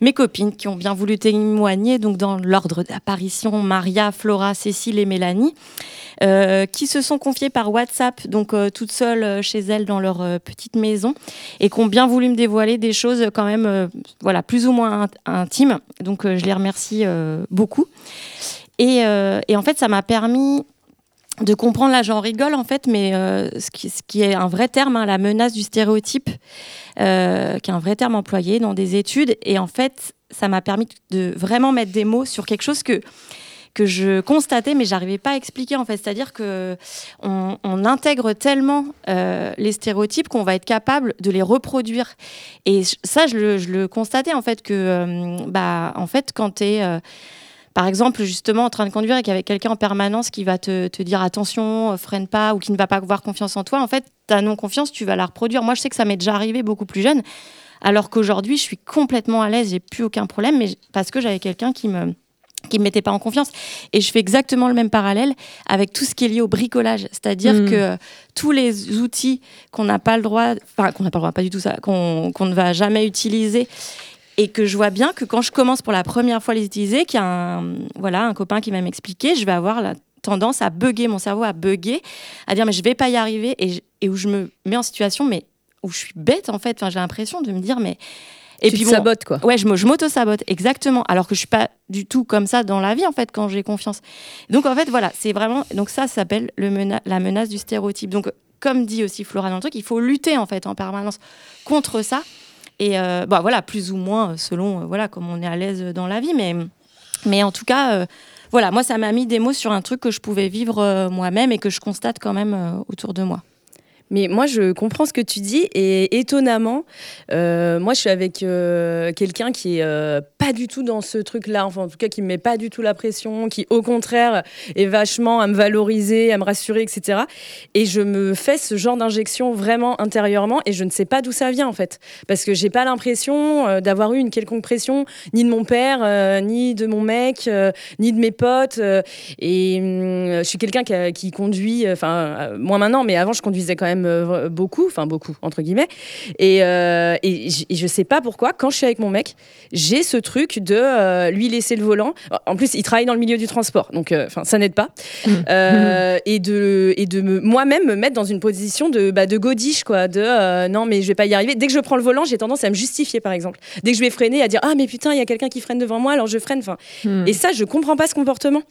mes copines qui ont bien voulu témoigner, donc dans l'ordre d'apparition Maria, Flora, Cécile et Mélanie. Euh, qui se sont confiées par WhatsApp, donc toutes seules chez elles dans leur petite maison, et qui ont bien voulu me dévoiler des choses quand même, voilà, plus ou moins intimes. Donc je les remercie beaucoup. Euh, et, en fait, ça m'a permis de comprendre, là j'en rigole en fait, mais euh, ce, qui, est un vrai terme, hein, la menace du stéréotype, euh, qui est un vrai terme employé dans des études. Et en fait, ça m'a permis de vraiment mettre des mots sur quelque chose que que je constatais, mais j'arrivais pas à expliquer en fait. C'est-à-dire que on, intègre tellement les stéréotypes qu'on va être capable de les reproduire. Et ça, je le, constatais en fait que, bah, en fait, quand tu es par exemple, justement, en train de conduire et qu'avec quelqu'un en permanence qui va te, dire attention, euh, freine pas, ou qui ne va pas avoir confiance en toi, en fait, ta non-confiance, tu vas la reproduire. Moi, je sais que ça m'est déjà arrivé beaucoup plus jeune, alors qu'aujourd'hui, je suis complètement à l'aise, j'ai plus aucun problème, mais parce que j'avais quelqu'un qui me qui me mettait pas en confiance. Et je fais exactement le même parallèle avec tout ce qui est lié au bricolage. C'est-à-dire mm. que tous les outils qu'on n'a pas le droit, enfin qu'on n'a pas le droit, pas du tout ça, qu'on ne va jamais utiliser et que je vois bien que quand je commence pour la première fois à les utiliser, qu'il y a un, voilà, un copain qui va m'expliquer, je vais avoir la tendance à bugger, mon cerveau à bugger, à dire mais je vais pas y arriver et, et où je me mets en situation mais où je suis bête en fait, enfin, j'ai l'impression de me dire mais et tu puis te quoi. Ouais, je m'auto-sabote, exactement. Alors que je suis pas du tout comme ça dans la vie, en fait, quand j'ai confiance. Donc, en fait, voilà, c'est vraiment. Donc, ça, ça s'appelle la menace du stéréotype. Donc, comme dit aussi Flora dans le truc, il faut lutter, en fait, en permanence contre ça. Et euh, bah, voilà, plus ou moins selon euh, voilà, comme on est à l'aise dans la vie. Mais, mais en tout cas, euh, voilà, moi, ça m'a mis des mots sur un truc que je pouvais vivre moi-même et que je constate quand même autour de moi. Mais moi, je comprends ce que tu dis et étonnamment, euh, moi, je suis avec euh, quelqu'un qui est euh, pas du tout dans ce truc-là, enfin, en tout cas, qui me met pas du tout la pression, qui, au contraire, est vachement à me valoriser, à me rassurer, etc. Et je me fais ce genre d'injection vraiment intérieurement et je ne sais pas d'où ça vient, en fait. Parce que j'ai pas l'impression d'avoir eu une quelconque pression, ni de mon père, ni de mon mec, ni de mes potes. et hum, je suis quelqu'un qui, conduit, enfin, moins maintenant, mais avant, je conduisais quand même euh, beaucoup, enfin beaucoup, entre guillemets. Et, euh, et, je sais pas pourquoi, quand je suis avec mon mec, j'ai ce truc de euh, lui laisser le volant. En plus, il travaille dans le milieu du transport, donc enfin ça n'aide pas. Mmh. et de, et de moi-même me mettre dans une position de, bah, de godiche, quoi, de non, mais je vais pas y arriver. Dès que je prends le volant, j'ai tendance à me justifier, par exemple. Dès que je vais freiner, à dire ah, mais putain, il y a quelqu'un qui freine devant moi, alors je freine. Enfin, mmh. Et ça, je comprends pas ce comportement.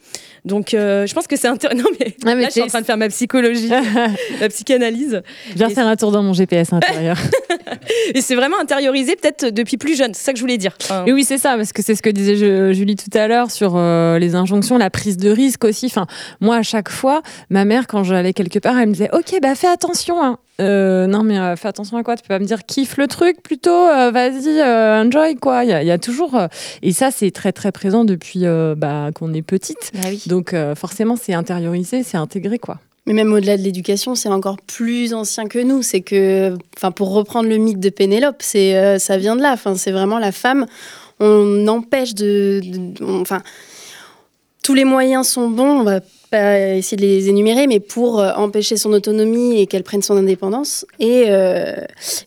Donc, je pense que c'est intéressant. Non, mais, ah, mais là, je suis en train de faire ma psychologie, ma psychanalyse. Viens faire un tour dans mon GPS intérieur. et c'est vraiment intériorisé peut-être depuis plus jeune, c'est ça que je voulais dire. Et oui, c'est ça, parce que c'est ce que disait Julie tout à l'heure sur euh, les injonctions, la prise de risque aussi. Enfin, moi, à chaque fois, ma mère, quand j'allais quelque part, elle me disait Ok, bah fais attention. Hein. Euh, non, mais euh, fais attention à quoi? Tu peux pas me dire kiffe le truc plutôt, vas-y, enjoy quoi. Il y, a toujours. et ça, c'est très très présent depuis bah, qu'on est petite. Ah oui. Donc forcément, c'est intériorisé, c'est intégré quoi. Mais même au-delà de l'éducation, c'est encore plus ancien que nous. C'est que, enfin, pour reprendre le mythe de Pénélope, c'est, euh, ça vient de là. Enfin, c'est vraiment la femme. On empêche de, enfin, tous les moyens sont bons. On va pas essayer de les énumérer, mais pour euh, empêcher son autonomie et qu'elle prenne son indépendance. Et, euh,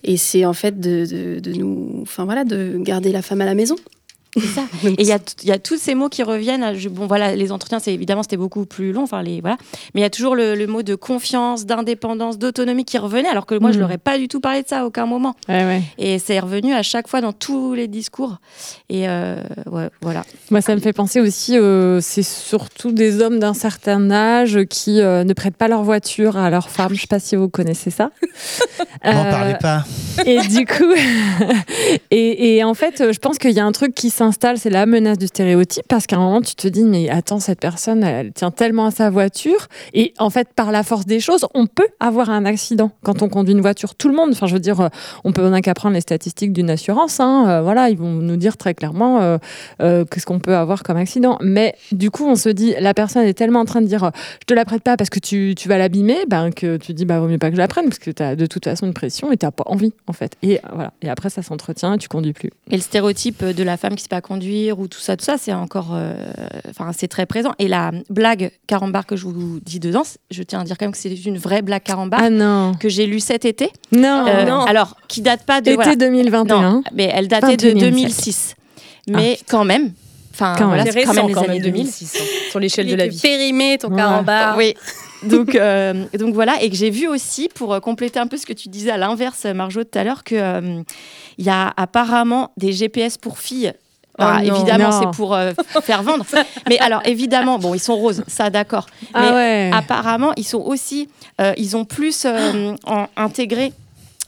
et c'est en fait de, de, de, nous, enfin voilà, de garder la femme à la maison. C'est ça. Et il y a, y a, tous ces mots qui reviennent. bon, voilà, les entretiens, c'est évidemment, c'était beaucoup plus long. Enfin, les, voilà. Mais il y a toujours le, mot de confiance, d'indépendance, d'autonomie qui revenait, alors que moi, je n'aurais mm. pas du tout parlé de ça à aucun moment. Et c'est revenu à chaque fois dans tous les discours. Et euh, voilà. Moi, ça me fait penser aussi, euh, c'est surtout des hommes d'un certain âge qui euh, ne prêtent pas leur voiture à leur femme. Je ne sais pas si vous connaissez ça. N'en parlez pas. Et du coup, Et, et en fait, je pense qu'il y a un truc qui s'installe, c'est la menace du stéréotype, parce qu'à un moment, tu te dis, mais attends, cette personne, elle tient tellement à sa voiture. Et en fait, par la force des choses, on peut avoir un accident quand on conduit une voiture. Tout le monde, enfin, je veux dire, euh, on peut, on n'a qu'à prendre les statistiques d'une assurance. hein, euh, voilà, ils vont nous dire très clairement euh, qu'est-ce qu'on peut avoir comme accident. Mais du coup, on se dit, la personne est tellement en train de dire, je te la prête pas parce que tu, tu vas l'abîmer, ben, que tu dis, bah, vaut mieux pas que je la prenne, parce que tu as de toute façon une pression et tu pas envie, en fait. Et voilà. Et après, ça s'entretient et tu conduis plus. Et le stéréotype de la femme qui sait pas conduire ou tout ça, tout ça, c'est encore, euh, enfin, c'est très présent. Et la blague carambar que je vous dis dedans, je tiens à dire quand même que c'est une vraie blague carambar Ah non. que j'ai lue cet été. Non, Euh, non. Alors, qui date pas de Été voilà. 2021. Non, mais elle datait de 21e 2006. Mais quand même. Enfin, Quand voilà, c'est quand même récent, les quand années même, 2000. 2006, hein, sur l'échelle Il de la vie. périmé, ton carambar. Oui. Donc, euh, donc voilà, et que j'ai vu aussi, pour euh, compléter un peu ce que tu disais à l'inverse, Marjo, tout à l'heure, qu'il y a apparemment des GPS pour filles. Oh non. évidemment, c'est pour euh, faire vendre. Mais alors, évidemment, bon, ils sont roses, ça d'accord. Ah Mais ouais. apparemment, ils sont aussi, euh, ils ont plus euh, en- intégré.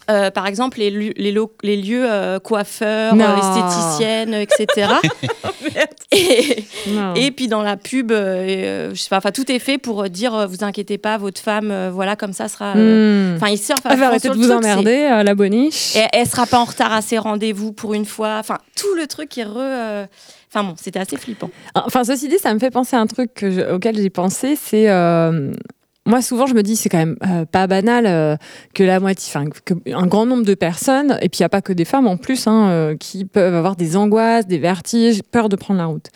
Euh, par exemple, les, les, lieux euh, coiffeurs, Non. esthéticiennes, etc. et, et puis dans la pub, euh, et, je sais pas, enfin tout est fait pour dire vous inquiétez pas, votre femme, voilà comme ça sera. Hmm. Enfin Ah, fond arrêtez sur de vous truc, emmerder, la boniche. Et elle sera pas en retard à ses rendez-vous pour une fois. Enfin tout le truc est re. Enfin bon, c'était assez flippant. Enfin, ceci dit, ça me fait penser à un truc que je- auquel j'ai pensé, c'est... euh, moi, souvent, je me dis, c'est quand même euh, pas banal euh, que la moitié, enfin, un grand nombre de personnes, et puis il n'y a pas que des femmes en plus, hein, euh, qui peuvent avoir des angoisses, des vertiges, peur de prendre la route.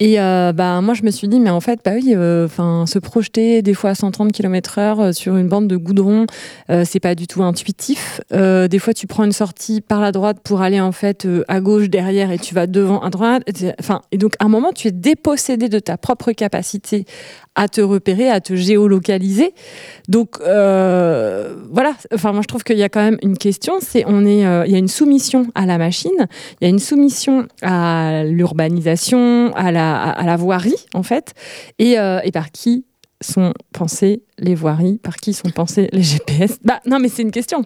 Et euh, bah, moi, je me suis dit, mais en fait, bah oui, euh, se projeter des fois à 130 km/h euh, sur une bande de goudron, euh, c'est pas du tout intuitif. Des fois, tu prends une sortie par la droite pour aller en fait à gauche derrière et tu vas devant à droite. Enfin, et donc à un moment, tu es dépossédé de ta propre capacité à te repérer, à te géolocaliser. Donc voilà. Enfin, moi, je trouve qu'il y a quand même une question. C'est on est, il y a une soumission à la machine, il y a une soumission à l'urbanisation, à la, à la voirie en fait, et, euh, et par qui sont pensées les voiries, par qui sont pensés les GPS Bah non, mais c'est une question.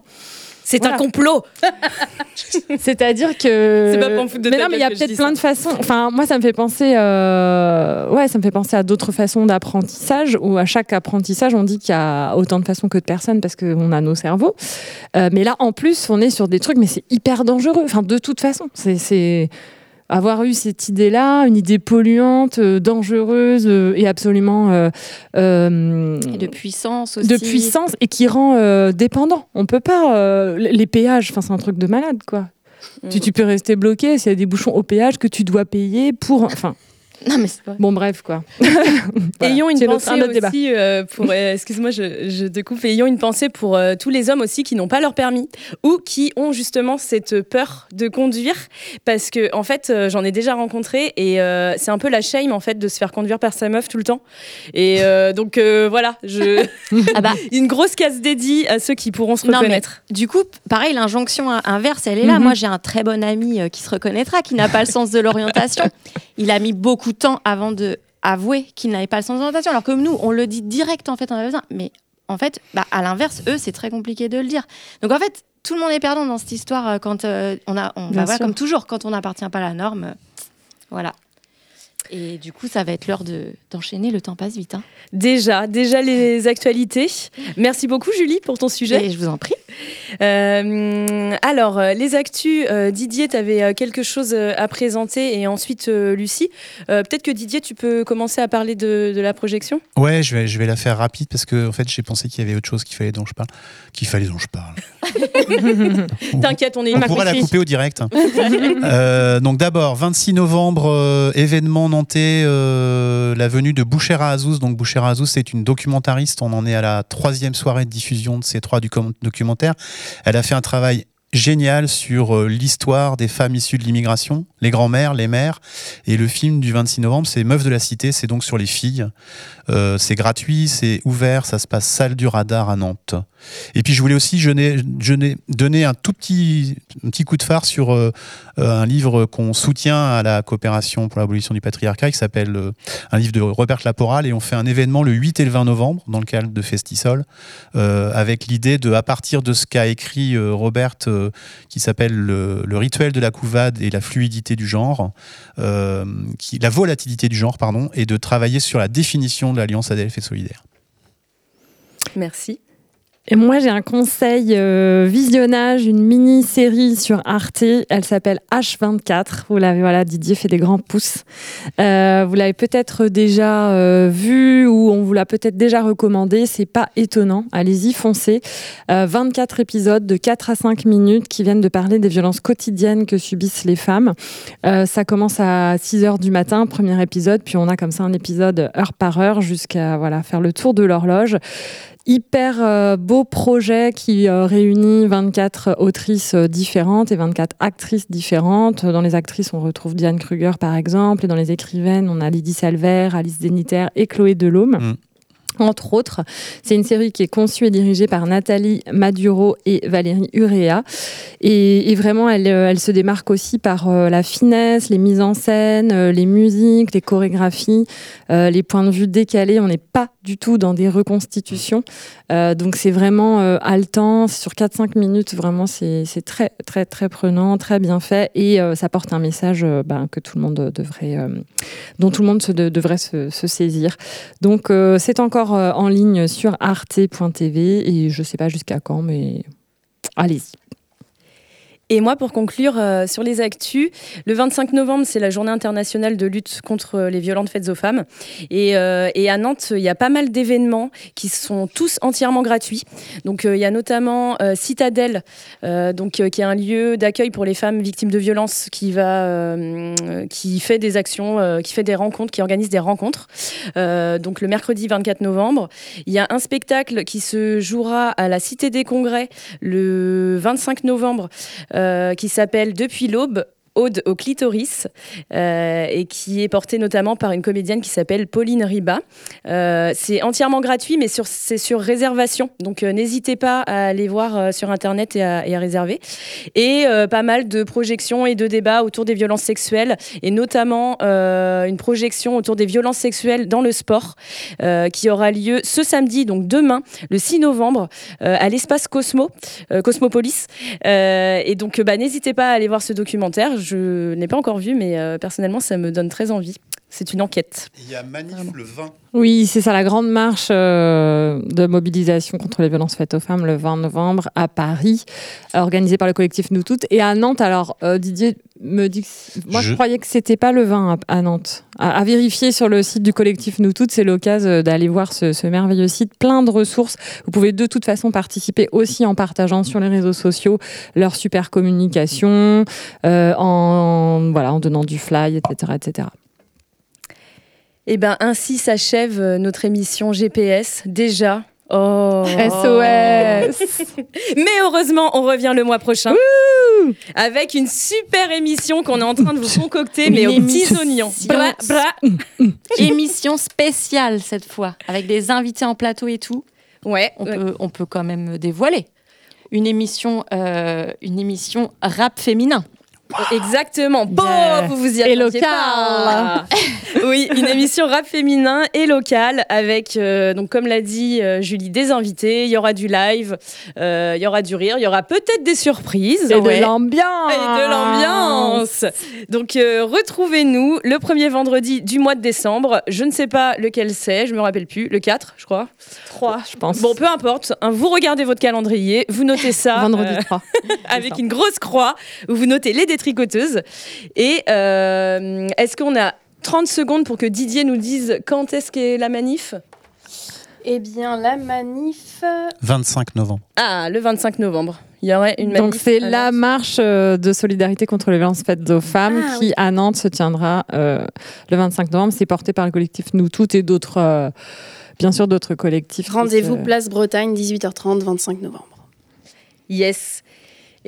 C'est un complot. C'est-à-dire que. C'est pas pour me foutre de Mais non, mais il y a peut-être plein de façons. Enfin, moi, ça me fait penser. euh, Ouais, ça me fait penser à d'autres façons d'apprentissage où à chaque apprentissage, on dit qu'il y a autant de façons que de personnes parce qu'on a nos cerveaux. Euh, mais là, en plus, on est sur des trucs, mais c'est hyper dangereux. Enfin, de toute façon, c'est. Avoir eu cette idée-là, une idée polluante, euh, dangereuse euh, et absolument euh, Et de puissance aussi. de puissance et qui rend dépendant. On peut pas les péages, enfin c'est un truc de malade quoi. Mm. Tu, tu peux rester bloqué s'il y a des bouchons au péage que tu dois payer pour enfin Non mais c'est pas. bon bref quoi. Ayons une pensée un aussi euh, pour. euh, Excuse-moi, je, je te coupe. Ayons une pensée pour euh, tous les hommes aussi qui n'ont pas leur permis ou qui ont justement cette peur de conduire parce que en fait, euh, j'en ai déjà rencontré et euh, c'est un peu la shame en fait de se faire conduire par sa meuf tout le temps. Et euh, donc euh, voilà, je Ah bah, une grosse case dédiée à ceux qui pourront se Non, mais reconnaître. du coup, pareil, l'injonction in- inverse, elle est là. Mhm. Moi, j'ai un très bon ami euh, qui se reconnaîtra, qui n'a pas le sens de l'orientation. Il a mis beaucoup de temps avant de avouer qu'il n'avait pas le sens de l'orientation. Alors que nous, on le dit direct, en fait, on a besoin. Mais en fait, bah, à l'inverse, eux, c'est très compliqué de le dire. Donc en fait, tout le monde est perdant dans cette histoire euh, quand euh, on a, on, bah, voilà, comme toujours, quand on n'appartient pas à la norme. euh, voilà. Et du coup, ça va être l'heure de- d'enchaîner. le temps passe vite. hein. Déjà, déjà les actualités. Merci beaucoup Julie pour ton sujet. Et je vous en prie. Euh, alors, euh, les actus, euh, Didier, tu avais quelque chose à présenter et ensuite euh, Lucie. Euh, Peut-être que Didier, tu peux commencer à parler de, de la projection? Ouais, je vais, je vais la faire rapide parce que en fait, j'ai pensé qu'il y avait autre chose qu'il fallait dont je parle. Qu'il fallait dont je parle. T'inquiète, on est On pourra la couper au direct. Euh, donc d'abord, 26 novembre, euh, événement euh, la venue de Bouchera Azouz. Donc Bouchera Azouz, c'est une documentariste. On en est à la troisième soirée de diffusion de ces trois documentaires. Elle a fait un travail génial sur euh, l'histoire des femmes issues de l'immigration, les grands-mères, les mères. Et le film du 26 novembre, c'est Meuf de la Cité, c'est donc sur les filles. Euh, c'est gratuit, c'est ouvert, ça se passe salle du radar à Nantes. Et puis je voulais aussi donner un tout petit, petit coup de phare sur euh, euh, un livre qu'on soutient à la coopération pour l'abolition du patriarcat qui s'appelle euh, un livre de Robert Laporal et on fait un événement le 8 et le 20 novembre dans le cadre de Festisol avec l'idée de, à partir de ce qu'a écrit Robert, qui s'appelle le, rituel de la couvade et la fluidité du genre, la volatilité du genre, pardon, et de travailler sur la définition de l'alliance ADF et solidaire. Merci. Et moi, j'ai un conseil euh, visionnage, une mini-série sur Arte. Elle s'appelle H24. Vous l'avez, voilà, Didier fait des grands pouces. Euh, vous l'avez peut-être déjà euh, vu ou on vous l'a peut-être déjà recommandé. C'est pas étonnant. Allez-y, foncez. Euh, 24 épisodes de 4 à 5 minutes qui viennent de parler des violences quotidiennes que subissent les femmes. Euh, ça commence à 6 heures du matin, premier épisode, puis on a comme ça un épisode heure par heure jusqu'à voilà, faire le tour de l'horloge hyper euh, beau projet qui euh, réunit 24 autrices euh, différentes et 24 actrices différentes. Dans les actrices, on retrouve Diane Kruger par exemple, et dans les écrivaines, on a Lydie Salver, Alice Deniter et Chloé Delhomme. Entre autres, c'est une série qui est conçue et dirigée par Nathalie Maduro et Valérie Urea. Et, vraiment, elle, euh, elle se démarque aussi par euh, la finesse, les mises en scène, euh, les musiques, les chorégraphies, les points de vue décalés. On n'est pas du tout dans des reconstitutions. Donc c'est vraiment haletant. Sur 4-5 minutes, vraiment, c'est très, très, très prenant, très bien fait. Et ça porte un message ben, que tout le monde devrait, dont tout le monde devrait se, se saisir. Donc c'est encore euh, en ligne sur arte.tv et je sais pas jusqu'à quand, mais allez-y. Et moi, pour conclure euh, sur les actus, le 25 novembre, c'est la journée internationale de lutte contre les violences faites aux femmes. Et, euh, et à Nantes, il y a pas mal d'événements qui sont tous entièrement gratuits. Donc, euh, il y a notamment euh, Citadelle, euh, donc, qui est un lieu d'accueil pour les femmes victimes de violences, qui, va, qui fait des actions, qui fait des rencontres, qui organise des rencontres. Donc, le mercredi 24 novembre, il y a un spectacle qui se jouera à la Cité des Congrès le 25 novembre qui s'appelle Depuis l'aube. Ode au clitoris euh, et qui est portée notamment par une comédienne qui s'appelle Pauline Riba. Euh, c'est entièrement gratuit, mais c'est sur réservation. Donc euh, n'hésitez pas à aller voir sur Internet et à, réserver. Et pas mal de projections et de débats autour des violences sexuelles, et notamment une projection autour des violences sexuelles dans le sport, qui aura lieu ce samedi, donc demain, le 6 novembre, à l'espace Cosmo, Cosmopolis. Et donc, bah, n'hésitez pas à aller voir ce documentaire. Je n'ai pas encore vu, mais euh, personnellement, ça me donne très envie. C'est une enquête. Il y a Manif le 20. Oui, c'est ça, la grande marche euh, de mobilisation contre les violences faites aux femmes le 20 novembre à Paris, euh, organisée par le collectif Nous Toutes. Et à Nantes, alors euh, Didier me dit que moi je, Je- croyais que c'était pas le 20 à, à Nantes. À, à vérifier sur le site du collectif Nous Toutes, c'est l'occasion d'aller voir ce, ce merveilleux site, plein de ressources. Vous pouvez de toute façon participer aussi en partageant sur les réseaux sociaux leur super communication, euh, en, voilà, en donnant du fly, etc. etc. Et ben ainsi s'achève euh, notre émission GPS déjà. Oh. SOS. Mais heureusement, on revient le mois prochain avec une super émission qu'on est en train de vous concocter, mais aux petits oignons. Bra, bra. Émission spéciale cette fois, avec des invités en plateau et tout. Ouais, on, Peut, on peut quand même dévoiler. Une émission, euh, une émission rap féminin. Exactement. Bon, Yeah. vous vous y Et attendiez local. pas. oui, une émission rap féminin et locale avec, euh, donc comme l'a dit euh, Julie, des invités. Il y aura du live, euh, il y aura du rire, il y aura peut-être des surprises. Et Ouais. de l'ambiance. Et de l'ambiance. Donc retrouvez-nous le premier vendredi du mois de décembre. Je ne sais pas lequel c'est, je me rappelle plus. Le 4, je crois. 3, je pense. Bon, peu importe. hein, vous regardez votre calendrier, vous notez ça. Vendredi euh, 3. avec une grosse croix où vous notez les détricoteuses. Et euh, est-ce qu'on a 30 secondes pour que Didier nous dise quand est-ce qu'est la manif? Eh bien, la manif. 25 novembre. Ah, le 25 novembre. Il y aurait une manif. Donc c'est la marche euh, de solidarité contre les violences faites aux femmes Ah, qui à Nantes se tiendra euh, le 25 novembre. C'est porté par le collectif Nous Toutes et d'autres, euh, bien sûr d'autres collectifs. Rendez-vous se- place Bretagne, 18h30, 25 novembre. Yes.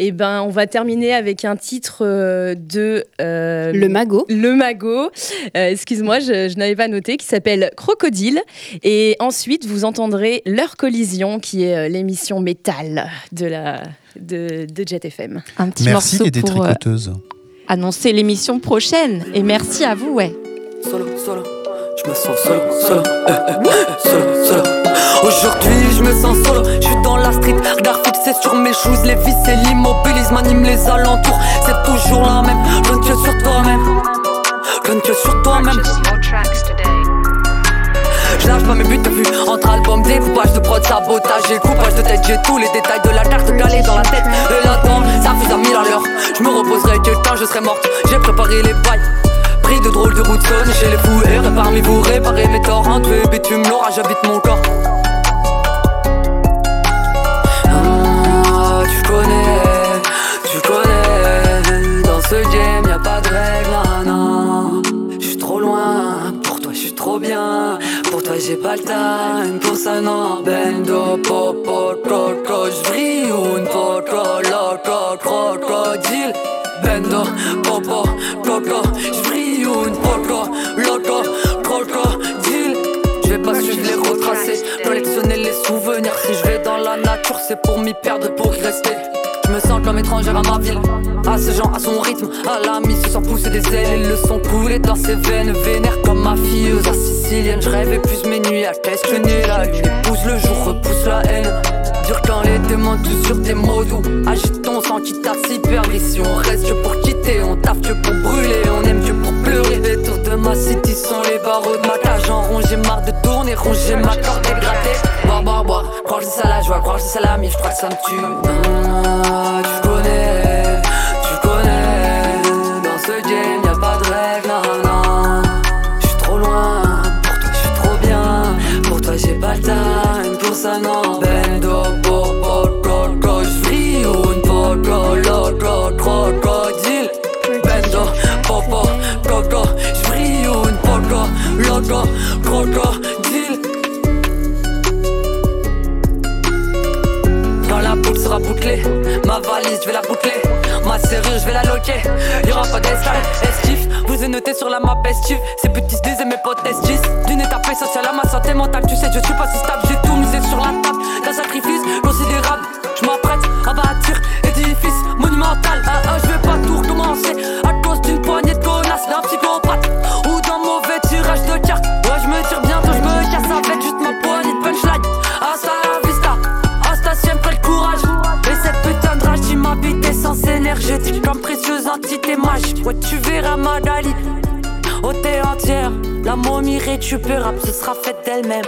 Eh ben, on va terminer avec un titre euh, de euh, Le Magot. Le Magot. Euh, Excuse-moi, je, je n'avais pas noté, qui s'appelle Crocodile. Et ensuite, vous entendrez Leur Collision, qui est euh, l'émission métal de la de, de Jet FM. Un petit Merci morceau les pour euh, annoncer l'émission prochaine. Et merci à vous, ouais. Solo, solo. Je me sens solo, solo, eh, eh, solo, solo. Aujourd'hui, je me sens solo, je suis dans la street, regard fixé sur mes choses, les vis et l'immobilisme anime les alentours. C'est toujours la même, donne que sur toi-même, donne que sur toi-même. Je lâche pas mes buts de vue entre albums, découpage de prod, sabotage et coupage de tête. J'ai tous les détails de la carte calés dans la tête. Et là-dedans, ça fuse à mille à l'heure. Je me reposerai que quand je serai morte. J'ai préparé les bails. De drôles de routes sonnes chez les fous et réparer mes torts. Entre bitume, l'orage habite mon corps. Ah, tu connais, tu connais. Dans ce game, y a pas de règle, ah non. Je suis trop loin, pour toi, je suis trop bien. Pour toi, j'ai pas le time, pour ça, non. Bendo, popo, coco, j'brille une poco, loco, crocodile. Bendo, popo, c'est pour m'y perdre, pour y rester. Je me sens comme étrangère à ma ville, à ces gens, à son rythme, à la mission sans pousser des ailes. Le sont coulés dans ses veines, vénère comme ma filleuse, la sicilienne. Je rêve plus mes nuits à questionner la lune. Épouse le jour, repousse la haine. Dur quand les démons tous sur tes mots doux. Agite ton sang qui tape si perdre. Ici on reste que pour quitter, on taffe que pour brûler, on aime que pour pleurer. Les tours de ma city sont les barreaux de ma cage en rond. J'ai marre de tourner, ronger ma corde et gratter. Boire, boire, boire, croire que c'est ça la joie, croire que c'est ça la mif, je crois que ça me tue. Tu connais, tu connais. Dans ce game, y'a pas de non, non. J'suis trop loin, pour toi j'suis trop bien. Pour toi j'ai pas le time, pour ça non. Bendo, popo, coco, j'frie une poco, loco, crocodile. Bendo, popo, coco, j'frie une poco, loco, crocodile. La boucle sera bouclée, ma valise je vais la boucler, ma serrure je vais la loquer. Y'aura pas d'escale, estif, vous êtes noté sur la map estif. Ces petits se disent mes potes estis. D'une étape sociale à ma santé mentale, tu sais, je suis pas si stable, j'ai tout misé sur la table. D'un sacrifice considérable, je m'apprête à bâtir édifice monumental. Ah, ah, je vais pas tout recommencer magique. Ouais, tu verras ma Dali. Oh, t'es entière, la momie récupérable, ce sera faite d'elle-même.